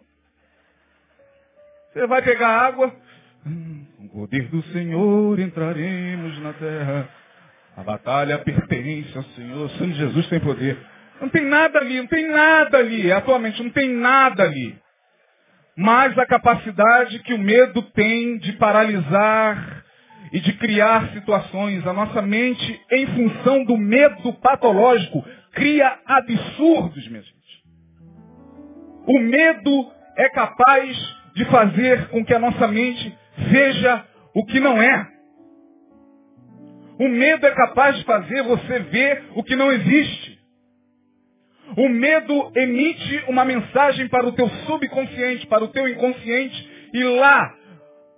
Você vai pegar água. Hum, com o poder do Senhor entraremos na terra. A batalha pertence ao Senhor. O Santo Jesus tem poder. Não tem nada ali, não tem nada ali. Atualmente não tem nada ali. Mas a capacidade que o medo tem de paralisar e de criar situações. A nossa mente, em função do medo patológico, cria absurdos, minha gente. O medo é capaz de fazer com que a nossa mente veja o que não é. O medo é capaz de fazer você ver o que não existe. O medo emite uma mensagem para o teu subconsciente, para o teu inconsciente, e lá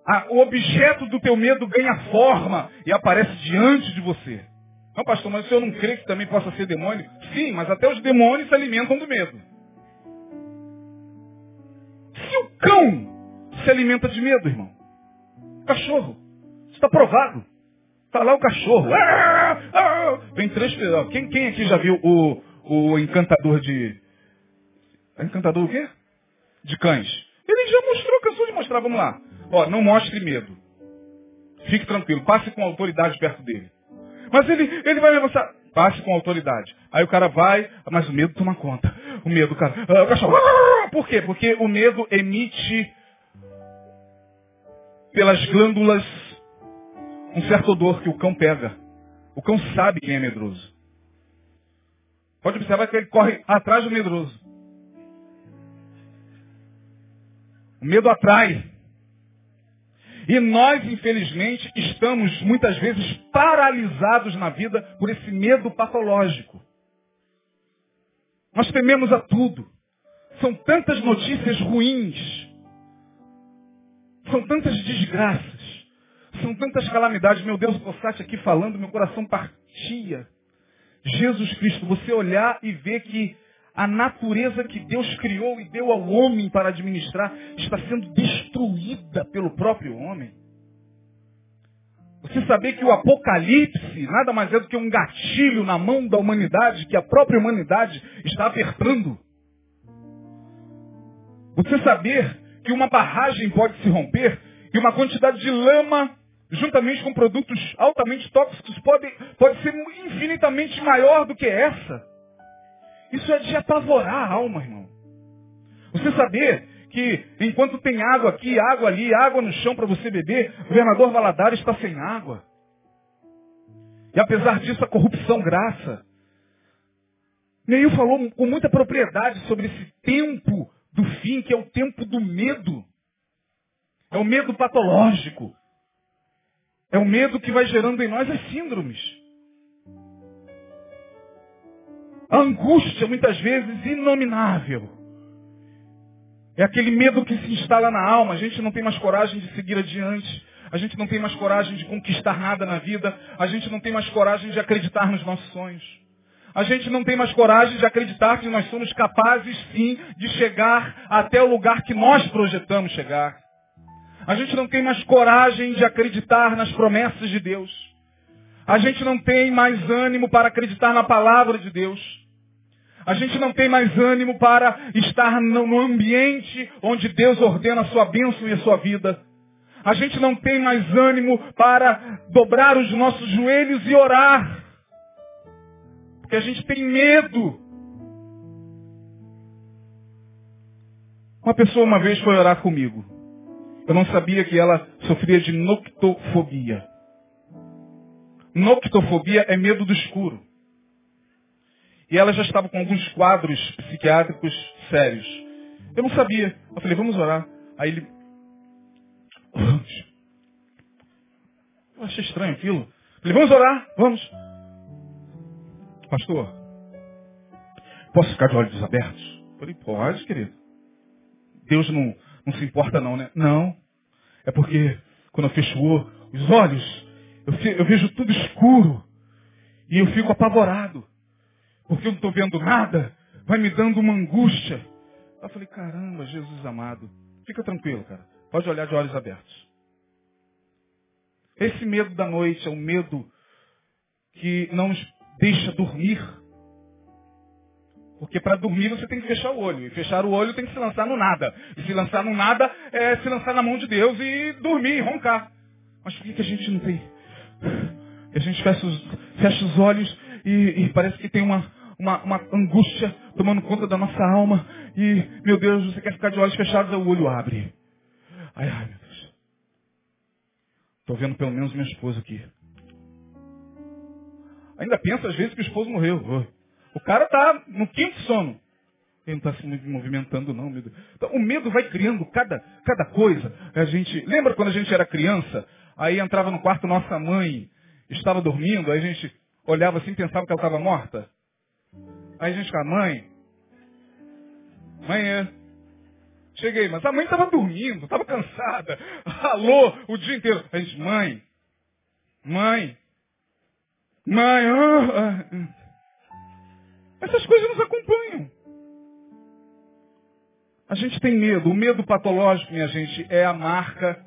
a, o objeto do teu medo ganha forma e aparece diante de você. Não, pastor, mas o senhor não crê que também possa ser demônio? Sim, mas até os demônios se alimentam do medo. Se o cão se alimenta de medo, irmão, cachorro, está provado. Está lá o cachorro. Ah, ah. Vem três pessoas. Quem, quem aqui já viu o, o encantador de. Encantador o quê? De cães. Ele já mostrou, cansou de mostrar, vamos lá. Ó, não mostre medo. Fique tranquilo, passe com autoridade perto dele. Mas ele, ele vai me avançar. Passe com autoridade. Aí o cara vai, mas o medo toma conta. O medo, cara. Ah, o cachorro. Ah, por quê? Porque o medo emite pelas glândulas um certo odor que o cão pega. O cão sabe quem é medroso. Pode observar que ele corre atrás do medroso. O medo atrai. E nós, infelizmente, estamos muitas vezes paralisados na vida por esse medo patológico. Nós tememos a tudo. São tantas notícias ruins. São tantas desgraças. São tantas calamidades. Meu Deus, o Cossate aqui falando, meu coração partia. Jesus Cristo, você olhar e ver que a natureza que Deus criou e deu ao homem para administrar está sendo destruída pelo próprio homem. Você saber que o apocalipse nada mais é do que um gatilho na mão da humanidade que a própria humanidade está apertando. Você saber que uma barragem pode se romper e uma quantidade de lama, juntamente com produtos altamente tóxicos, pode, pode ser infinitamente maior do que essa. Isso é de apavorar a alma, irmão. Você saber que enquanto tem água aqui, água ali, água no chão para você beber, o governador Valadares está sem água. E apesar disso, a corrupção graça. Neil falou com muita propriedade sobre esse tempo do fim, que é o tempo do medo. É o medo patológico. É o medo que vai gerando em nós as síndromes. A angústia, muitas vezes, inominável. É aquele medo que se instala na alma. A gente não tem mais coragem de seguir adiante. A gente não tem mais coragem de conquistar nada na vida. A gente não tem mais coragem de acreditar nos nossos sonhos. A gente não tem mais coragem de acreditar que nós somos capazes, sim, de chegar até o lugar que nós projetamos chegar. A gente não tem mais coragem de acreditar nas promessas de Deus. A gente não tem mais ânimo para acreditar na palavra de Deus. A gente não tem mais ânimo para estar no ambiente onde Deus ordena a sua bênção e a sua vida. A gente não tem mais ânimo para dobrar os nossos joelhos e orar. Porque a gente tem medo. Uma pessoa uma vez foi orar comigo. Eu não sabia que ela sofria de noctofobia. Noctofobia é medo do escuro. E ela já estava com alguns quadros psiquiátricos sérios. Eu não sabia. Eu falei, vamos orar. Aí ele. Vamos. Eu achei estranho aquilo. Eu falei, vamos orar, vamos. Pastor, posso ficar de olhos abertos? Eu falei, pode, querido. Deus não, não se importa não, né? Não. É porque quando eu fecho os olhos, eu, vejo tudo escuro. E eu fico apavorado. Porque eu não estou vendo nada. Vai me dando uma angústia. Eu falei, caramba, Jesus amado. Fica tranquilo, cara. Pode olhar de olhos abertos. Esse medo da noite é um medo que não nos deixa dormir. Porque para dormir você tem que fechar o olho. E fechar o olho tem que se lançar no nada. E se lançar no nada é se lançar na mão de Deus e dormir, roncar. Mas por que, que a gente não tem? A gente fecha os, fecha os olhos e, e parece que tem uma, uma, uma, angústia tomando conta da nossa alma. E, meu Deus, você quer ficar de olhos fechados, o olho abre. Ai, ai, meu Deus. Estou vendo pelo menos minha esposa aqui. Ainda pensa às vezes que o esposo morreu. O cara está no quinto sono. Ele não está se movimentando, não, meu Deus. Então, o medo vai criando cada, cada coisa. A gente, lembra quando a gente era criança? Aí entrava no quarto nossa mãe, estava dormindo, aí a gente olhava assim e pensava que ela estava morta. Aí a gente ficava, mãe, mãe é. Cheguei, mas a mãe estava dormindo, estava cansada. Alô, o dia inteiro. A gente, mãe, mãe, mãe, ah, ah. Essas coisas nos acompanham. A gente tem medo. O medo patológico, minha gente, é a marca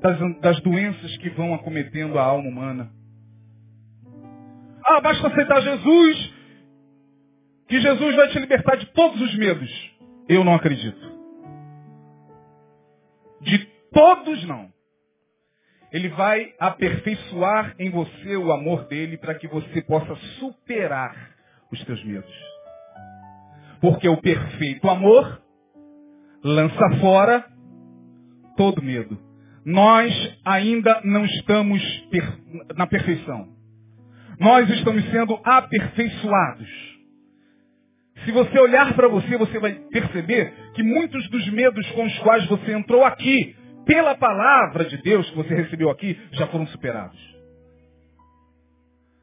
das, das doenças que vão acometendo a alma humana. Ah, basta aceitar Jesus, que Jesus vai te libertar de todos os medos. Eu não acredito. De todos não. Ele vai aperfeiçoar em você o amor dele para que você possa superar os teus medos. Porque o perfeito amor lança fora todo medo. Nós ainda não estamos na perfeição. Nós estamos sendo aperfeiçoados. Se você olhar para você, você vai perceber que muitos dos medos com os quais você entrou aqui pela palavra de Deus que você recebeu aqui, já foram superados.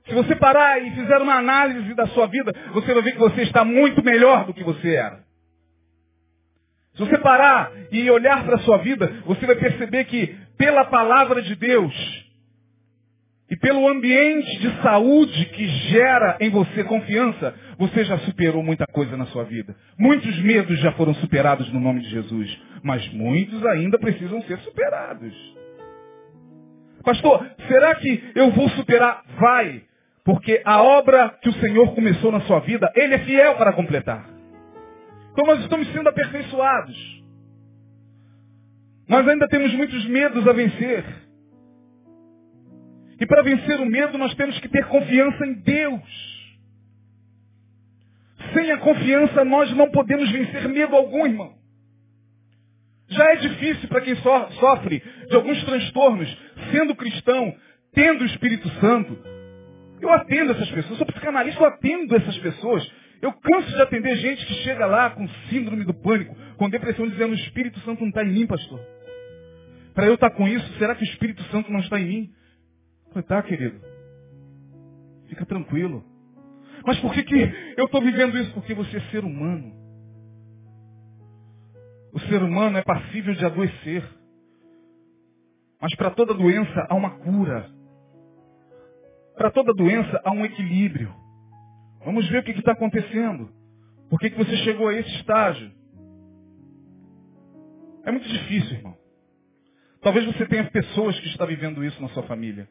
Se você parar e fizer uma análise da sua vida, você vai ver que você está muito melhor do que você era. Se você parar e olhar para a sua vida, você vai perceber que pela palavra de Deus e pelo ambiente de saúde que gera em você confiança, você já superou muita coisa na sua vida. Muitos medos já foram superados no nome de Jesus mas muitos ainda precisam ser superados. Pastor, será que eu vou superar? Vai, porque a obra que o Senhor começou na sua vida, Ele é fiel para completar. Então nós estamos sendo aperfeiçoados. Nós ainda temos muitos medos a vencer. E para vencer o medo, nós temos que ter confiança em Deus. Sem a confiança, nós não podemos vencer medo algum, irmão. Já é difícil para quem so, sofre de alguns transtornos, sendo cristão, tendo o Espírito Santo. Eu atendo essas pessoas, sou psicanalista, eu atendo essas pessoas. Eu canso de atender gente que chega lá com síndrome do pânico, com depressão, dizendo o Espírito Santo não está em mim, pastor. Para eu estar tá com isso, será que o Espírito Santo não está em mim? Eu falei, tá, querido. Fica tranquilo. Mas por que, que eu estou vivendo isso? Porque você é ser humano. O ser humano é passível de adoecer. Mas para toda doença há uma cura. Para toda doença há um equilíbrio. Vamos ver o que está acontecendo. Por que, que você chegou a esse estágio? É muito difícil, irmão. Talvez você tenha pessoas que estão vivendo isso na sua família.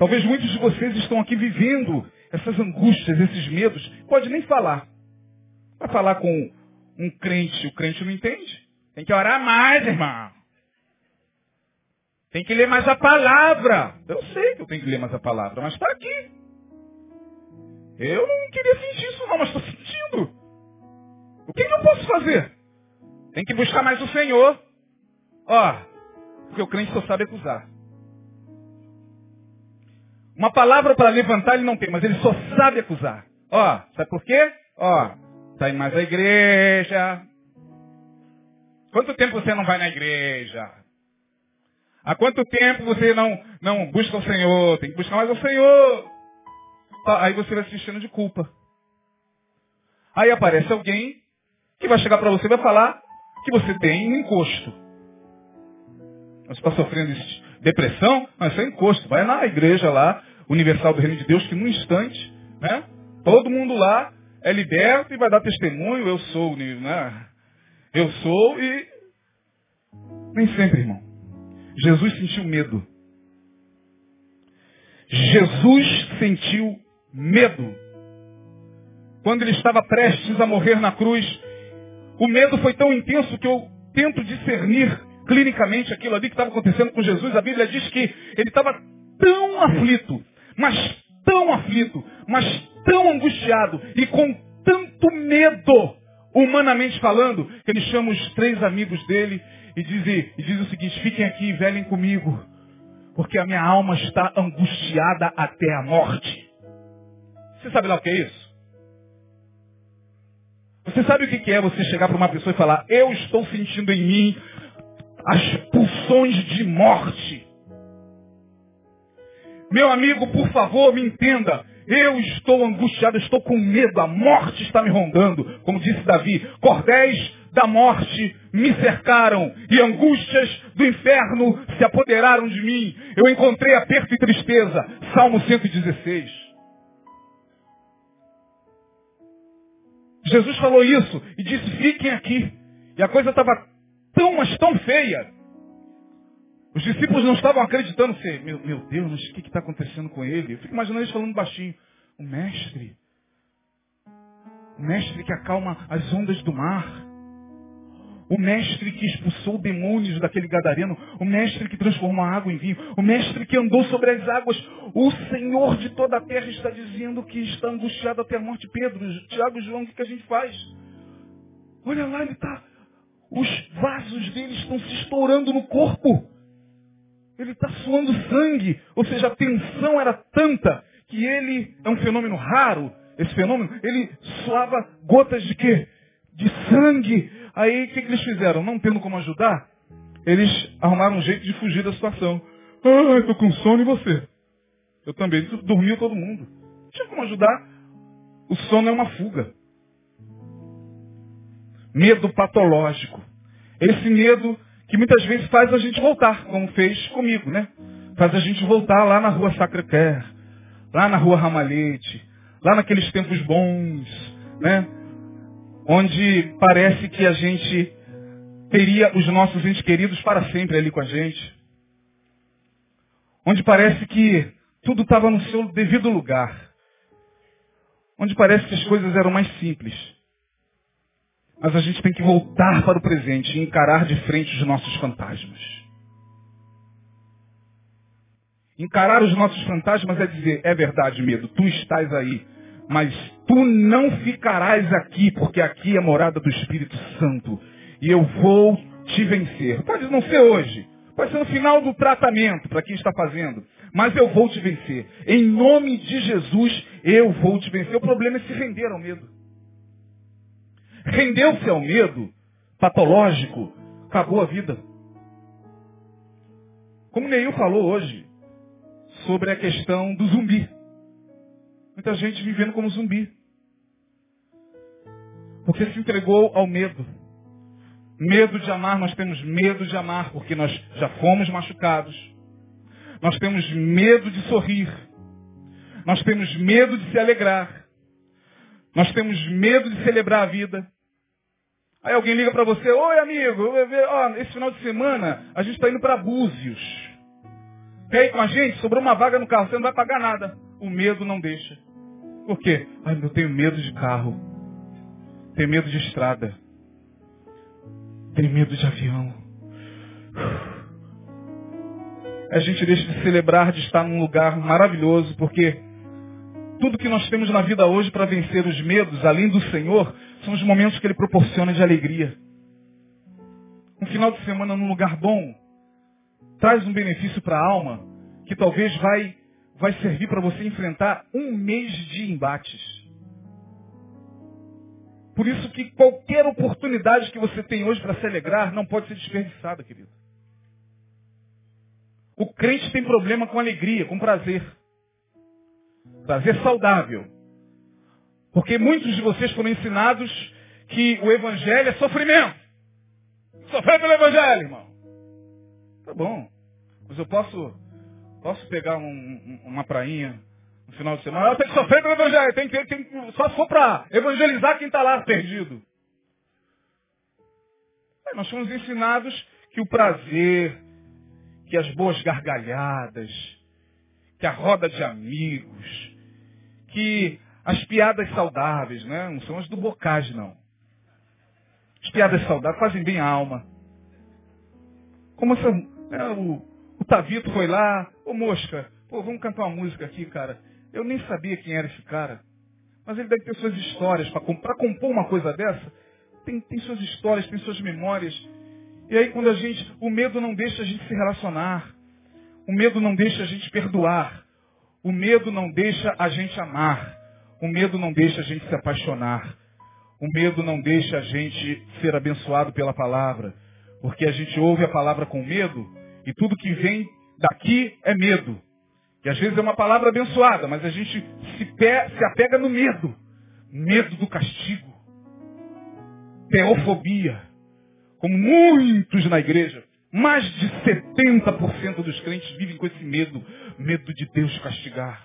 Talvez muitos de vocês estão aqui vivendo essas angústias, esses medos. Pode nem falar. Vai falar com um crente, o crente não entende. Tem que orar mais, irmão. Tem que ler mais a palavra. Eu sei que eu tenho que ler mais a palavra, mas está aqui. Eu não queria sentir isso não, mas estou sentindo. O que, que, eu posso fazer? Tem que buscar mais o Senhor. Ó, porque o crente só sabe acusar. Uma palavra para levantar ele não tem, mas ele só sabe acusar. Ó, sabe por quê? Ó, tá em mais a igreja. Quanto tempo você não vai na igreja? Há quanto tempo você não, não busca o Senhor? Tem que buscar mais o Senhor. Tá, aí você vai se enchendo de culpa. Aí aparece alguém que vai chegar para você e vai falar que você tem um encosto. Você está sofrendo depressão? Mas isso é encosto. Vai na igreja lá, Universal do Reino de Deus, que num instante, né? Todo mundo lá é liberto e vai dar testemunho, eu sou, né? Eu sou e nem sempre, irmão. Jesus sentiu medo. Jesus sentiu medo. Quando ele estava prestes a morrer na cruz, o medo foi tão intenso que eu tento discernir clinicamente aquilo ali que estava acontecendo com Jesus. A Bíblia diz que ele estava tão aflito, mas tão aflito, mas tão angustiado e com tanto medo, humanamente falando, que ele chama os três amigos dele e diz, e diz o seguinte, fiquem aqui e velem comigo, porque a minha alma está angustiada até a morte. Você sabe lá o que é isso? Você sabe o que é você chegar para uma pessoa e falar, eu estou sentindo em mim as pulsões de morte. Meu amigo, por favor, me entenda. Eu estou angustiado, estou com medo, a morte está me rondando. Como disse Davi, cordéis da morte me cercaram e angústias do inferno se apoderaram de mim. Eu encontrei aperto e tristeza. Salmo 116. Jesus falou isso e disse, fiquem aqui. E a coisa estava tão, mas tão feia. Os discípulos não estavam acreditando. Ser, meu, meu Deus, mas o que está acontecendo com ele? Eu fico imaginando eles falando baixinho. O mestre. O mestre que acalma as ondas do mar. O mestre que expulsou demônios daquele gadareno. O mestre que transformou a água em vinho. O mestre que andou sobre as águas. O Senhor de toda a terra está dizendo que está angustiado até a morte. Pedro, Tiago e João, o que a gente faz? Olha lá, ele está. Os vasos dele estão se estourando no corpo. Ele está suando sangue. Ou seja, a tensão era tanta que ele é um fenômeno raro. Esse fenômeno, ele suava gotas de quê? De sangue Aí o que, que eles fizeram? Não tendo como ajudar, eles arrumaram um jeito de fugir da situação. Ah, estou com sono e você? Eu também. Dormiu todo mundo. Tinha como ajudar. O sono é uma fuga. Medo patológico. Esse medo que muitas vezes faz a gente voltar, como fez comigo, né? Faz a gente voltar lá na rua Sacré-Cœur, lá na rua Ramalhete, lá naqueles tempos bons, né? onde parece que a gente teria os nossos entes queridos para sempre ali com a gente. Onde parece que tudo estava no seu devido lugar. Onde parece que as coisas eram mais simples. Mas a gente tem que voltar para o presente e encarar de frente os nossos fantasmas. Encarar os nossos fantasmas é dizer, é verdade, medo, tu estás aí mas tu não ficarás aqui, porque aqui é a morada do Espírito Santo. E eu vou te vencer. Pode não ser hoje. Pode ser no final do tratamento, para quem está fazendo. Mas eu vou te vencer. Em nome de Jesus, eu vou te vencer. O problema é se render ao medo. Rendeu-se ao medo patológico, acabou a vida. Como Neil falou hoje, sobre a questão do zumbi. Muita gente vivendo como zumbi. Porque se entregou ao medo. Medo de amar, nós temos medo de amar, porque nós já fomos machucados. Nós temos medo de sorrir. Nós temos medo de se alegrar. Nós temos medo de celebrar a vida. Aí alguém liga para você, oi amigo, ó, esse final de semana a gente está indo para Búzios. Quer ir com a gente? Sobrou uma vaga no carro, você não vai pagar nada. O medo não deixa. Por quê? eu tenho medo de carro. Tenho medo de estrada. tem medo de avião. A gente deixa de celebrar de estar num lugar maravilhoso, porque tudo que nós temos na vida hoje para vencer os medos, além do Senhor, são os momentos que Ele proporciona de alegria. Um final de semana num lugar bom traz um benefício para a alma que talvez vai, vai servir para você enfrentar um mês de embates. Por isso que qualquer oportunidade que você tem hoje para se alegrar não pode ser desperdiçada, querido. O crente tem problema com alegria, com prazer. Prazer saudável. Porque muitos de vocês foram ensinados que o evangelho é sofrimento. Sofrer pelo evangelho, irmão. Tá bom. Mas eu posso, posso pegar um, um, uma prainha no final de semana. Eu tenho que sofrer pelo evangelho. Tem que, tem só se for para evangelizar quem está lá perdido. É, nós fomos ensinados que o prazer, que as boas gargalhadas, que a roda de amigos, que as piadas saudáveis, né? Não são as do bocage, não. As piadas saudáveis fazem bem a alma. Como essa, é, o, o Tavito foi lá, ô mosca, pô, vamos cantar uma música aqui, cara. Eu nem sabia quem era esse cara. Mas ele deve ter suas histórias. Para compor uma coisa dessa, tem, tem suas histórias, tem suas memórias. E aí quando a gente, o medo não deixa a gente se relacionar. O medo não deixa a gente perdoar. O medo não deixa a gente amar. O medo não deixa a gente se apaixonar. O medo não deixa a gente ser abençoado pela palavra. Porque a gente ouve a palavra com medo e tudo que vem daqui é medo. E às vezes é uma palavra abençoada, mas a gente se, pe se apega no medo. Medo do castigo. Teofobia como muitos na igreja, mais de 70% dos crentes vivem com esse medo, medo de Deus castigar.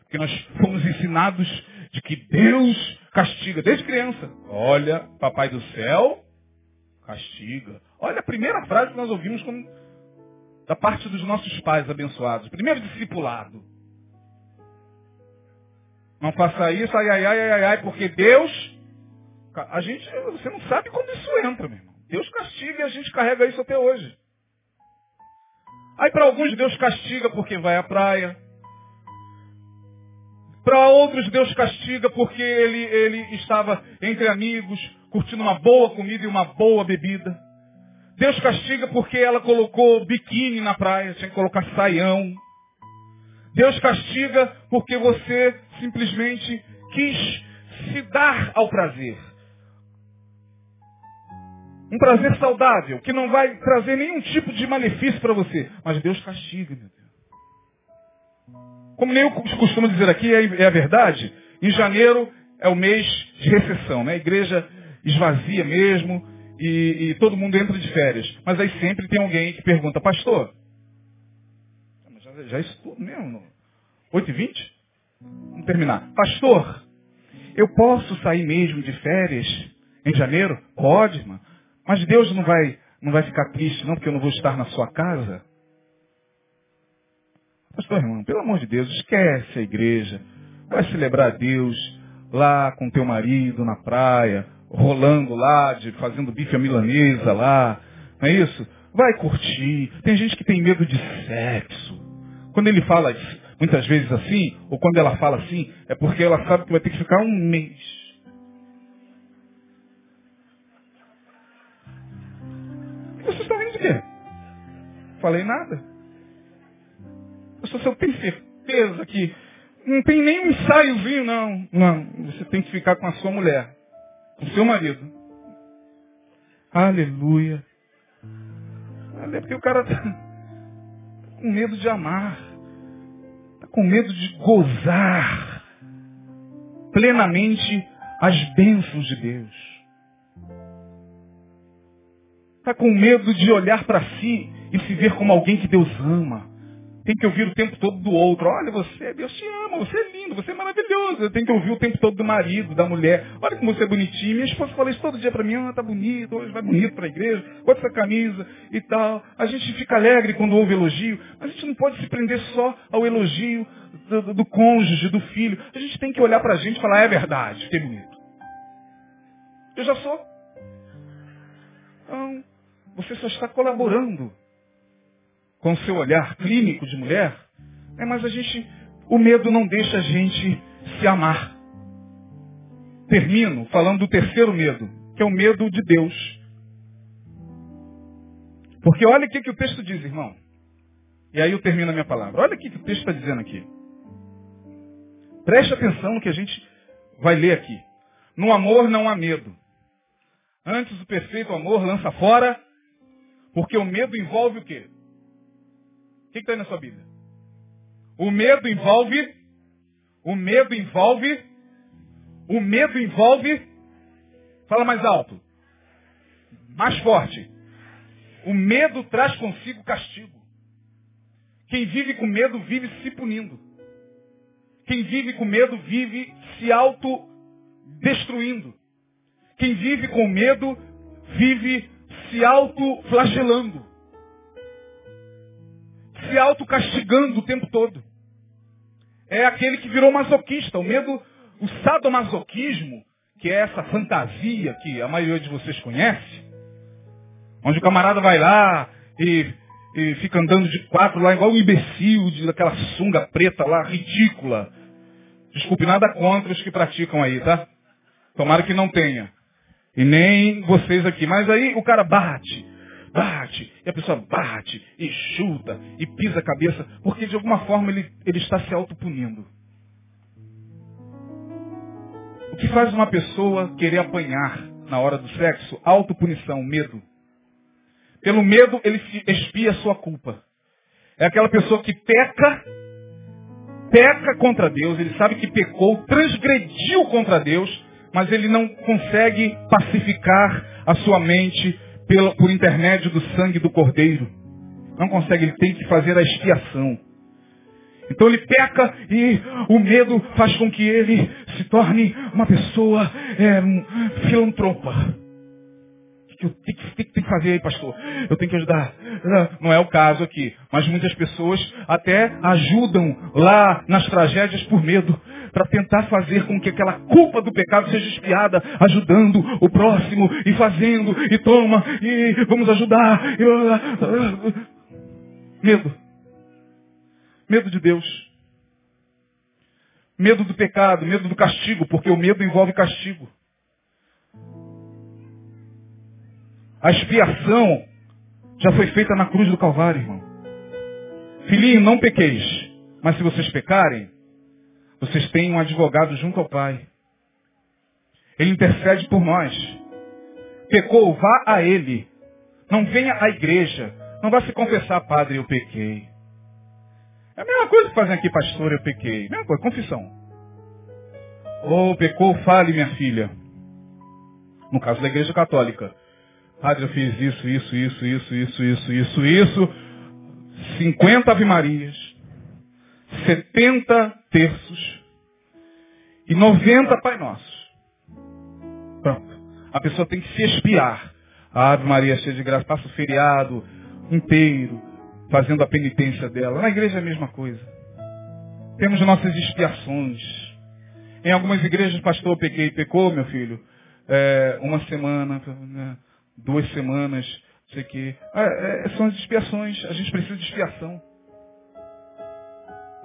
Porque nós fomos ensinados de que Deus castiga desde criança. Olha, papai do céu castiga. Olha a primeira frase que nós ouvimos da parte dos nossos pais abençoados. Primeiro discipulado. Não faça isso, ai, ai, ai, ai, ai, porque Deus. A gente, você não sabe quando isso entra, meu irmão. Deus castiga e a gente carrega isso até hoje. Aí para alguns Deus castiga porque vai à praia. Para outros Deus castiga porque ele, ele estava entre amigos, curtindo uma boa comida e uma boa bebida. Deus castiga porque ela colocou biquíni na praia, tinha que colocar saião. Deus castiga porque você simplesmente quis se dar ao prazer. Um prazer saudável, que não vai trazer nenhum tipo de malefício para você. Mas Deus castiga, meu Deus. Como nem eu costumo dizer aqui, é, é a verdade. Em janeiro é o mês de recessão, né? A igreja esvazia mesmo e, e todo mundo entra de férias. Mas aí sempre tem alguém que pergunta, pastor, já, já tudo mesmo? 8h20? Vamos terminar. Pastor, eu posso sair mesmo de férias em janeiro? Pode, irmão. Mas Deus não vai, não vai ficar triste, não, porque eu não vou estar na sua casa? Pastor irmão, pelo amor de Deus, esquece a igreja. Vai celebrar Deus lá com teu marido na praia, rolando lá, de, fazendo bife à milanesa lá. Não é isso? Vai curtir. Tem gente que tem medo de sexo. Quando ele fala muitas vezes assim, ou quando ela fala assim, é porque ela sabe que vai ter que ficar um mês quê? Falei nada. se eu tenho certeza que não tem nem um ensaiozinho, não. Não, você tem que ficar com a sua mulher, com o seu marido. Aleluia. É porque o cara está com medo de amar. Está com medo de gozar plenamente as bênçãos de Deus. Está com medo de olhar para si e se ver como alguém que Deus ama. Tem que ouvir o tempo todo do outro. Olha, você, Deus te ama, você é lindo, você é maravilhoso. Tem que ouvir o tempo todo do marido, da mulher. Olha como você é bonitinho. Minha esposa fala isso todo dia para mim. Ah, tá bonito, hoje vai bonito para a igreja. Bota essa camisa e tal. A gente fica alegre quando ouve elogio. Mas a gente não pode se prender só ao elogio do, do, do cônjuge, do filho. A gente tem que olhar para a gente e falar, é verdade, fiquei bonito. Eu já sou. Então, você só está colaborando com o seu olhar clínico de mulher. É, mas a gente, o medo não deixa a gente se amar. Termino falando do terceiro medo, que é o medo de Deus. Porque olha o que, que o texto diz, irmão. E aí eu termino a minha palavra. Olha o que, que o texto está dizendo aqui. Preste atenção no que a gente vai ler aqui. No amor não há medo. Antes o perfeito amor lança fora, porque o medo envolve o quê? O que está aí na sua Bíblia? O medo envolve, o medo envolve, o medo envolve, fala mais alto, mais forte. O medo traz consigo castigo. Quem vive com medo vive se punindo. Quem vive com medo vive se autodestruindo. Quem vive com medo vive se autoflagelando. Se autocastigando o tempo todo. É aquele que virou masoquista. O medo, o sadomasoquismo, que é essa fantasia que a maioria de vocês conhece, onde o camarada vai lá e e fica andando de quatro lá, igual um imbecil, de aquela sunga preta lá, ridícula. Desculpe, nada contra os que praticam aí, tá? Tomara que não tenha. E nem vocês aqui. Mas aí o cara bate, bate, e a pessoa bate, e chuta, e pisa a cabeça, porque de alguma forma ele, ele está se autopunindo. O que faz uma pessoa querer apanhar na hora do sexo? Autopunição, medo. Pelo medo, ele expia a sua culpa. É aquela pessoa que peca, peca contra Deus, ele sabe que pecou, transgrediu contra Deus, mas ele não consegue pacificar a sua mente pelo, por intermédio do sangue do Cordeiro. Não consegue, ele tem que fazer a expiação. Então ele peca e o medo faz com que ele se torne uma pessoa é, um filantropa que eu tenho que, tenho que fazer aí, pastor? Eu tenho que ajudar. Não é o caso aqui. Mas muitas pessoas até ajudam lá nas tragédias por medo. Para tentar fazer com que aquela culpa do pecado seja espiada, ajudando o próximo e fazendo, e toma, e vamos ajudar. Medo. Medo de Deus. Medo do pecado, medo do castigo, porque o medo envolve castigo. A expiação já foi feita na cruz do Calvário, irmão. Filhinho, não pequeis. Mas se vocês pecarem, vocês têm um advogado junto ao Pai. Ele intercede por nós. Pecou, vá a Ele. Não venha à igreja. Não vá se confessar, Padre, eu pequei. É a mesma coisa que fazem aqui, pastor, eu pequei. Mesma coisa, confissão. Ou oh, pecou, fale, minha filha. No caso da igreja católica. Padre, eu fiz isso, isso, isso, isso, isso, isso, isso, isso. 50 Ave Marias, 70 terços e 90 Pai Nossos. Pronto. A pessoa tem que se espiar. A Ave Maria cheia de graça, passa o feriado inteiro fazendo a penitência dela. Na igreja é a mesma coisa. Temos nossas expiações. Em algumas igrejas, pastor, pequei, pecou, meu filho. É, uma semana, né? duas semanas, não sei o quê. É, é, são as expiações. A gente precisa de expiação.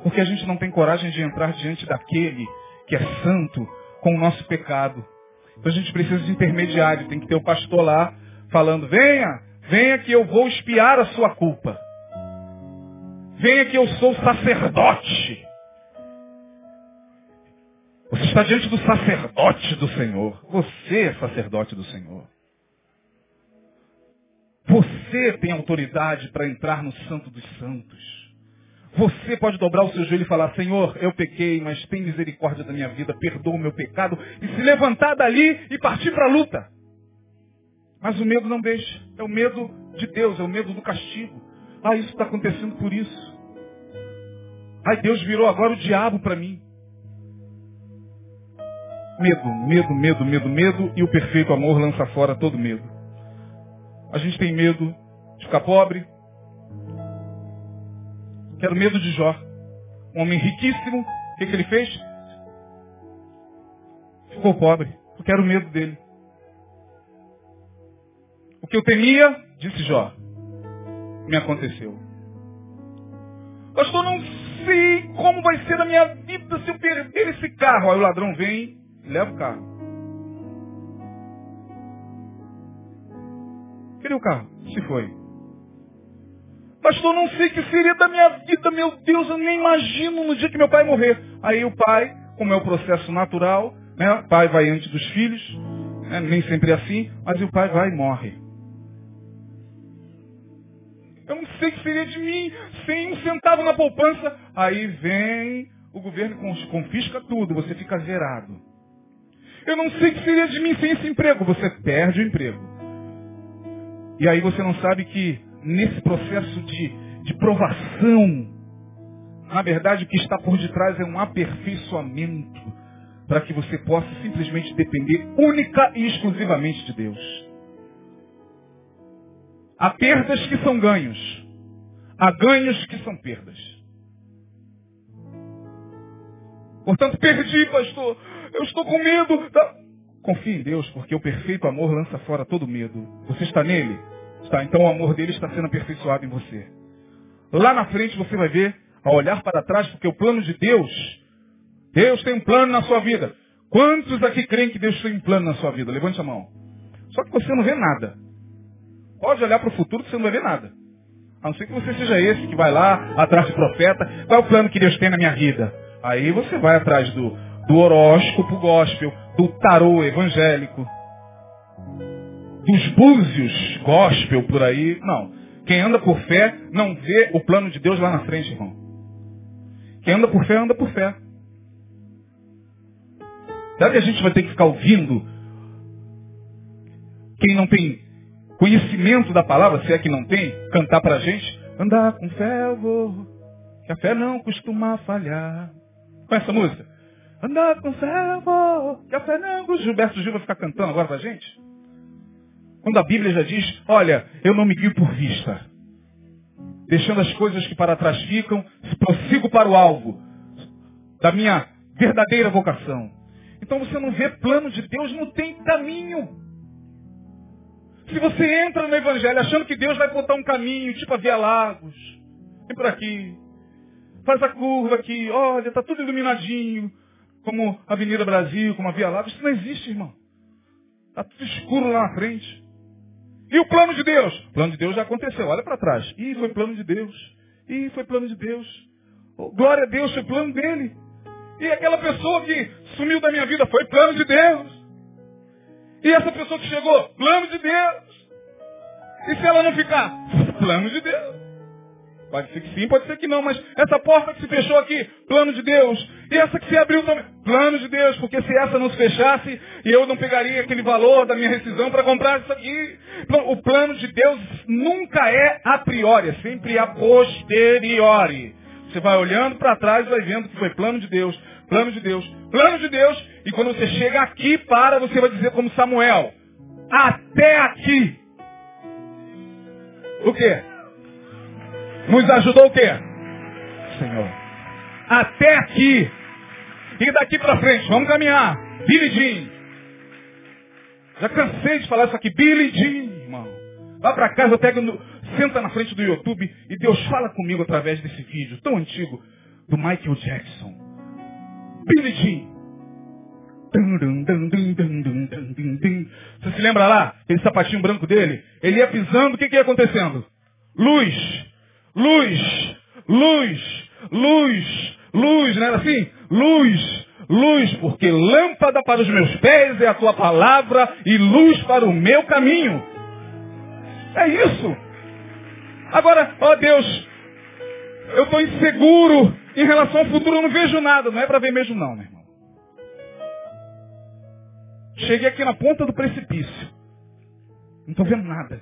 Porque a gente não tem coragem de entrar diante daquele que é santo com o nosso pecado. Então a gente precisa de intermediário. Tem que ter o pastor lá falando, venha, venha que eu vou expiar a sua culpa. Venha que eu sou sacerdote. Você está diante do sacerdote do Senhor. Você é sacerdote do Senhor. Você tem autoridade para entrar no Santo dos Santos. Você pode dobrar o seu joelho e falar, Senhor, eu pequei, mas tem misericórdia da minha vida, perdoa o meu pecado, e se levantar dali e partir para a luta. Mas o medo não deixa. É o medo de Deus, é o medo do castigo. Ah, isso está acontecendo por isso. Ai, Deus virou agora o diabo para mim. Medo, medo, medo, medo, medo, e o perfeito amor lança fora todo medo. A gente tem medo de ficar pobre. Quero medo de Jó. Um homem riquíssimo. O que, que ele fez? Ficou pobre. Eu quero medo dele. O que eu temia Disse Jó. Me aconteceu. Pastor, não sei como vai ser a minha vida se eu perder esse carro. Aí o ladrão vem e leva o carro. Cadê o carro? Se foi. Pastor, não sei o que seria da minha vida, meu Deus, eu nem imagino no dia que meu pai morrer. Aí o pai, como é o processo natural, né? O pai vai antes dos filhos, né? nem sempre é assim, mas o pai vai e morre. Eu não sei o que seria de mim sem um centavo na poupança. Aí vem o governo confisca tudo, você fica zerado. Eu não sei o que seria de mim sem esse emprego. Você perde o emprego. E aí você não sabe que nesse processo de, de provação, na verdade o que está por detrás é um aperfeiçoamento para que você possa simplesmente depender única e exclusivamente de Deus. Há perdas que são ganhos. Há ganhos que são perdas. Portanto, perdi, pastor. Eu estou com medo. Confie em Deus, porque o perfeito amor lança fora todo medo. Você está nele? Então o amor dele está sendo aperfeiçoado em você. Lá na frente você vai ver, ao olhar para trás, porque o plano de Deus, Deus tem um plano na sua vida. Quantos aqui creem que Deus tem um plano na sua vida? Levante a mão. Só que você não vê nada. Pode olhar para o futuro que você não vai ver nada. A não ser que você seja esse que vai lá, atrás de profeta. Qual é o plano que Deus tem na minha vida? Aí você vai atrás do, do horóscopo gospel, do tarô evangélico, dos búzios gospel por aí. Não. Quem anda por fé não vê o plano de Deus lá na frente, irmão. Quem anda por fé, anda por fé. Será que a gente vai ter que ficar ouvindo quem não tem conhecimento da palavra, se é que não tem, cantar pra gente? Andar com fé eu vou, que a fé não costuma falhar. Com essa música? Andar com fé eu vou, que a fé não... O Gilberto Gil vai ficar cantando agora pra gente? Quando a Bíblia já diz, olha, eu não me guio por vista. Deixando as coisas que para trás ficam, prossigo para o alvo da minha verdadeira vocação. Então você não vê plano de Deus, não tem caminho. Se você entra no Evangelho achando que Deus vai botar um caminho, tipo a Via Lagos, vem por aqui, faz a curva aqui, olha, está tudo iluminadinho, como a Avenida Brasil, como a Via Lagos, isso não existe, irmão. Está tudo escuro lá na frente. E o plano de Deus? O plano de Deus já aconteceu. Olha para trás. Ih, foi plano de Deus. Ih, foi plano de Deus. Oh, glória a Deus, foi plano dele. E aquela pessoa que sumiu da minha vida foi plano de Deus. E essa pessoa que chegou, plano de Deus. E se ela não ficar? Plano de Deus. Pode ser que sim, pode ser que não, mas essa porta que se fechou aqui, plano de Deus. E essa que se abriu também, plano de Deus, porque se essa não se fechasse, eu não pegaria aquele valor da minha rescisão para comprar isso aqui. O plano de Deus nunca é a priori, é sempre a posteriori. Você vai olhando para trás e vai vendo que foi plano de Deus, plano de Deus, plano de Deus, e quando você chega aqui, para, você vai dizer como Samuel, até aqui. O quê? Nos ajudou o quê? Senhor. Até aqui. E daqui para frente, vamos caminhar. Billy Jean. Já cansei de falar isso aqui. Billy Jean, irmão. Vá para casa, pega no, senta na frente do YouTube e Deus fala comigo através desse vídeo tão antigo do Michael Jackson. Billy Jean. Você se lembra lá? Aquele sapatinho branco dele? Ele ia pisando, o que, que ia acontecendo? Luz, luz, luz, luz, luz, não era assim? Luz, luz, porque lâmpada para os meus pés é a tua palavra e luz para o meu caminho. É isso. Agora, ó Deus, eu estou inseguro em relação ao futuro, eu não vejo nada. Não é para ver mesmo não, meu irmão. Cheguei aqui na ponta do precipício. Não estou vendo nada.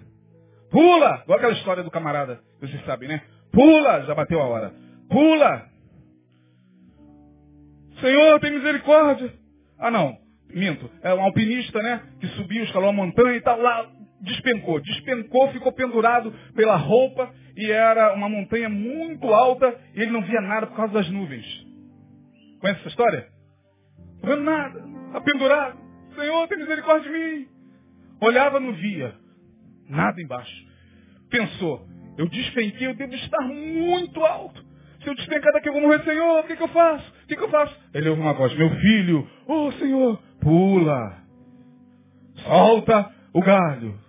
Pula! Igual aquela história do camarada, vocês sabem, né? Pula! Já bateu a hora. Pula! Senhor, tem misericórdia. Ah, não. Minto. É um alpinista, né? Que subiu, escalou a montanha e tal. Lá despencou. Despencou, ficou pendurado pela roupa e era uma montanha muito alta e ele não via nada por causa das nuvens. Conhece essa história? Não vendo nada. Está pendurado. Senhor, tem misericórdia de mim. Olhava, não via. Nada embaixo. pensou, eu despenquei, eu devo estar muito alto. Se eu despencar daqui eu vou morrer, Senhor, o que, que eu faço? O que, que eu faço? Ele ouve uma voz, meu filho, ô oh, Senhor, pula. Solta o galho.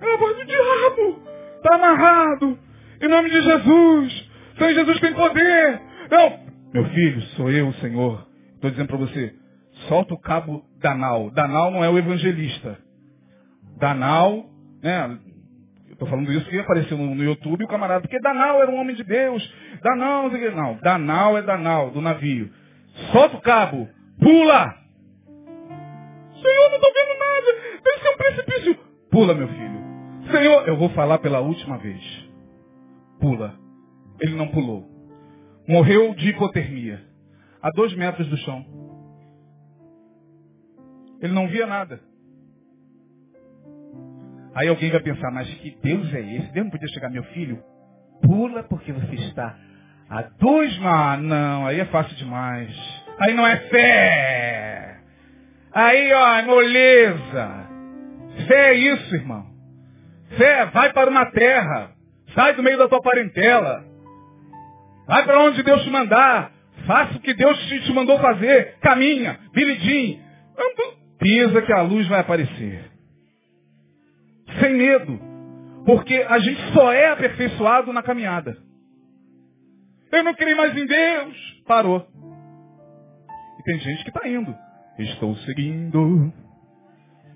É a voz do diabo. Está amarrado. Em nome de Jesus. Senhor Jesus tem poder. Não. Meu filho, sou eu, Senhor. Estou dizendo para você. Solta o cabo Danal. Danal não é o evangelista. Danal, né? Estou falando isso que apareceu no, no, YouTube o camarada, porque Danal era um homem de Deus. Danal, não sei Não, Danal é Danal, do navio. Solta o cabo. Pula! Senhor, não estou vendo nada. Deve ser um precipício. Pula, meu filho. Senhor, eu vou falar pela última vez. Pula. Ele não pulou. Morreu de hipotermia. A dois metros do chão. Ele não via nada. Aí alguém vai pensar, mas que Deus é esse? Deus não podia chegar, meu filho? Pula porque você está a dois mas Não, aí é fácil demais. Aí não é fé. Aí, ó, é moleza. Fé é isso, irmão. Fé, vai para uma terra. Sai do meio da tua parentela. Vai para onde Deus te mandar. Faça o que Deus te mandou fazer. Caminha, bilidim. Pisa que a luz vai aparecer. Sem medo. Porque a gente só é aperfeiçoado na caminhada. Eu não creio mais em Deus. Parou. E tem gente que está indo. Estou seguindo.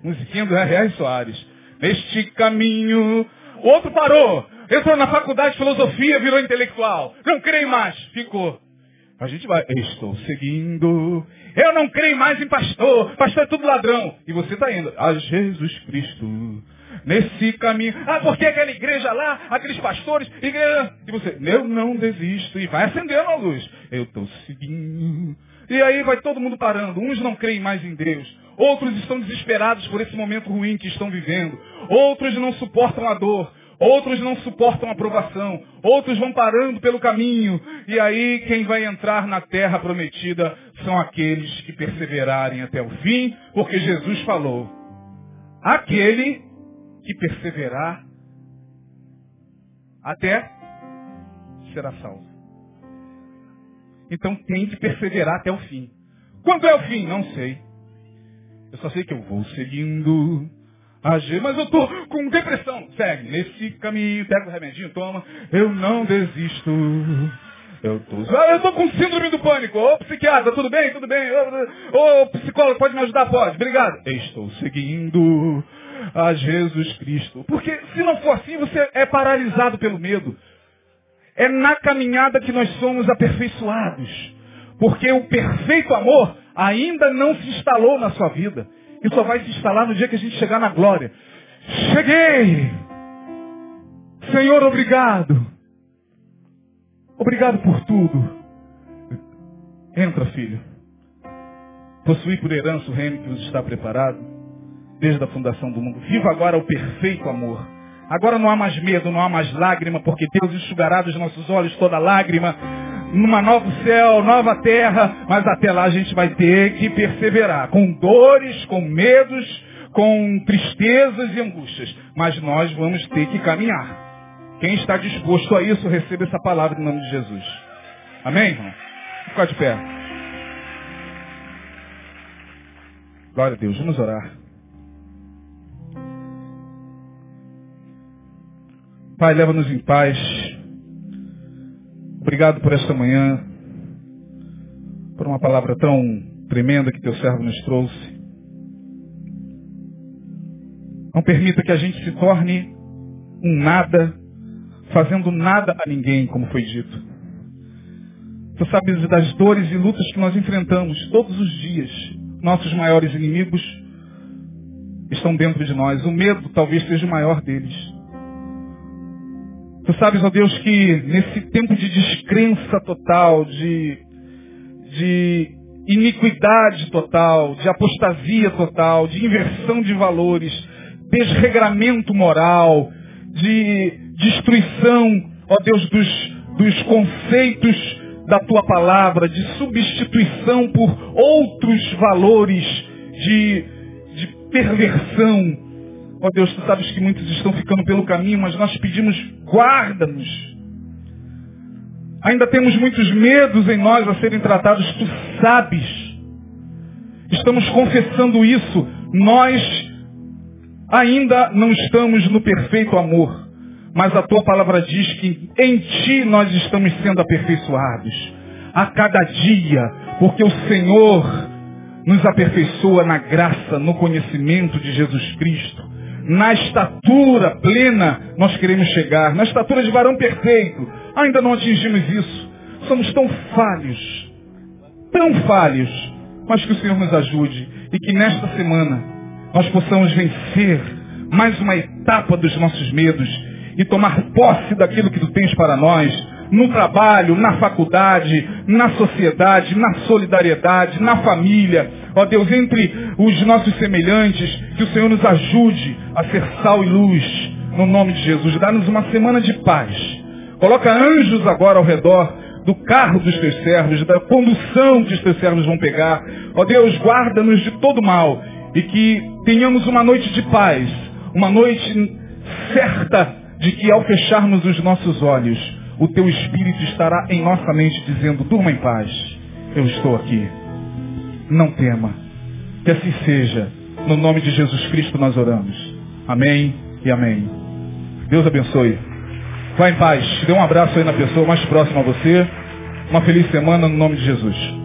Musiquinha do R.R. Soares neste caminho. O outro parou. Entrou na faculdade de filosofia, virou intelectual. Não creio mais. Ficou. A gente vai. Estou seguindo. Eu não creio mais em pastor. Pastor é tudo ladrão. E você está indo. A Jesus Cristo. Nesse caminho. Ah, porque aquela igreja lá, aqueles pastores, igreja. E você, eu não desisto. E vai acendendo a luz. Eu estou seguindo. E aí vai todo mundo parando. Uns não creem mais em Deus. Outros estão desesperados por esse momento ruim que estão vivendo. Outros não suportam a dor. Outros não suportam a provação. Outros vão parando pelo caminho. E aí quem vai entrar na terra prometida são aqueles que perseverarem até o fim, porque Jesus falou: aquele que perseverar até será salvo. Então tem que perseverar até o fim. Quando é o fim? Não sei. Eu só sei que eu vou seguindo. Agir, mas eu tô com depressão. Segue nesse caminho, pega o remedinho, toma. Eu não desisto. Eu tô, ah, eu tô com síndrome do pânico. Ô psiquiatra, tudo bem? Tudo bem? Ô psicólogo, pode me ajudar? Pode. Obrigado. Estou seguindo a Jesus Cristo. Porque se não for assim, você é paralisado pelo medo. É na caminhada que nós somos aperfeiçoados. Porque o perfeito amor ainda não se instalou na sua vida. E só vai se instalar no dia que a gente chegar na glória. Cheguei! Senhor, obrigado. Obrigado por tudo. Entra, filho. Possui por herança o reino que nos está preparado desde a fundação do mundo. Viva agora o perfeito amor. Agora não há mais medo, não há mais lágrima, porque Deus enxugará dos nossos olhos toda lágrima numa novo céu, nova terra, mas até lá a gente vai ter que perseverar, com dores, com medos, com tristezas e angústias, mas nós vamos ter que caminhar. Quem está disposto a isso, receba essa palavra em nome de Jesus. Amém, irmão? De pé. Glória a Deus, vamos orar. Pai, leva-nos em paz. Obrigado por esta manhã, por uma palavra tão tremenda que teu servo nos trouxe. Não permita que a gente se torne um nada, fazendo nada a ninguém, como foi dito. Tu sabes das dores e lutas que nós enfrentamos todos os dias. Nossos maiores inimigos estão dentro de nós. O medo talvez seja o maior deles. Tu sabes, ó Deus, que nesse tempo de descrença total, de, de iniquidade total, de apostasia total, de inversão de valores, desregramento moral, de destruição, ó Deus, dos, dos conceitos da tua palavra, de substituição por outros valores, de, de perversão. Ó oh Deus, tu sabes que muitos estão ficando pelo caminho, mas nós pedimos, guarda-nos. Ainda temos muitos medos em nós a serem tratados, tu sabes. Estamos confessando isso. Nós ainda não estamos no perfeito amor. Mas a tua palavra diz que em ti nós estamos sendo aperfeiçoados. A cada dia, porque o Senhor nos aperfeiçoa na graça, no conhecimento de Jesus Cristo na estatura plena nós queremos chegar, na estatura de varão perfeito. Ainda não atingimos isso. Somos tão falhos, tão falhos, mas que o Senhor nos ajude e que nesta semana nós possamos vencer mais uma etapa dos nossos medos e tomar posse daquilo que tu tens para nós, no trabalho, na faculdade, na sociedade, na solidariedade, na família. Ó Deus, entre os nossos semelhantes, que o Senhor nos ajude a ser sal e luz, no nome de Jesus. Dá-nos uma semana de paz. Coloca anjos agora ao redor do carro dos teus servos, da condução que os teus servos vão pegar. Ó Deus, guarda-nos de todo mal e que tenhamos uma noite de paz, uma noite certa de que ao fecharmos os nossos olhos, o teu Espírito estará em nossa mente dizendo, durma em paz, eu estou aqui. Não tema. Que assim seja. No nome de Jesus Cristo nós oramos. Amém e amém. Deus abençoe. Vá em paz. Dê um abraço aí na pessoa mais próxima a você. Uma feliz semana no nome de Jesus.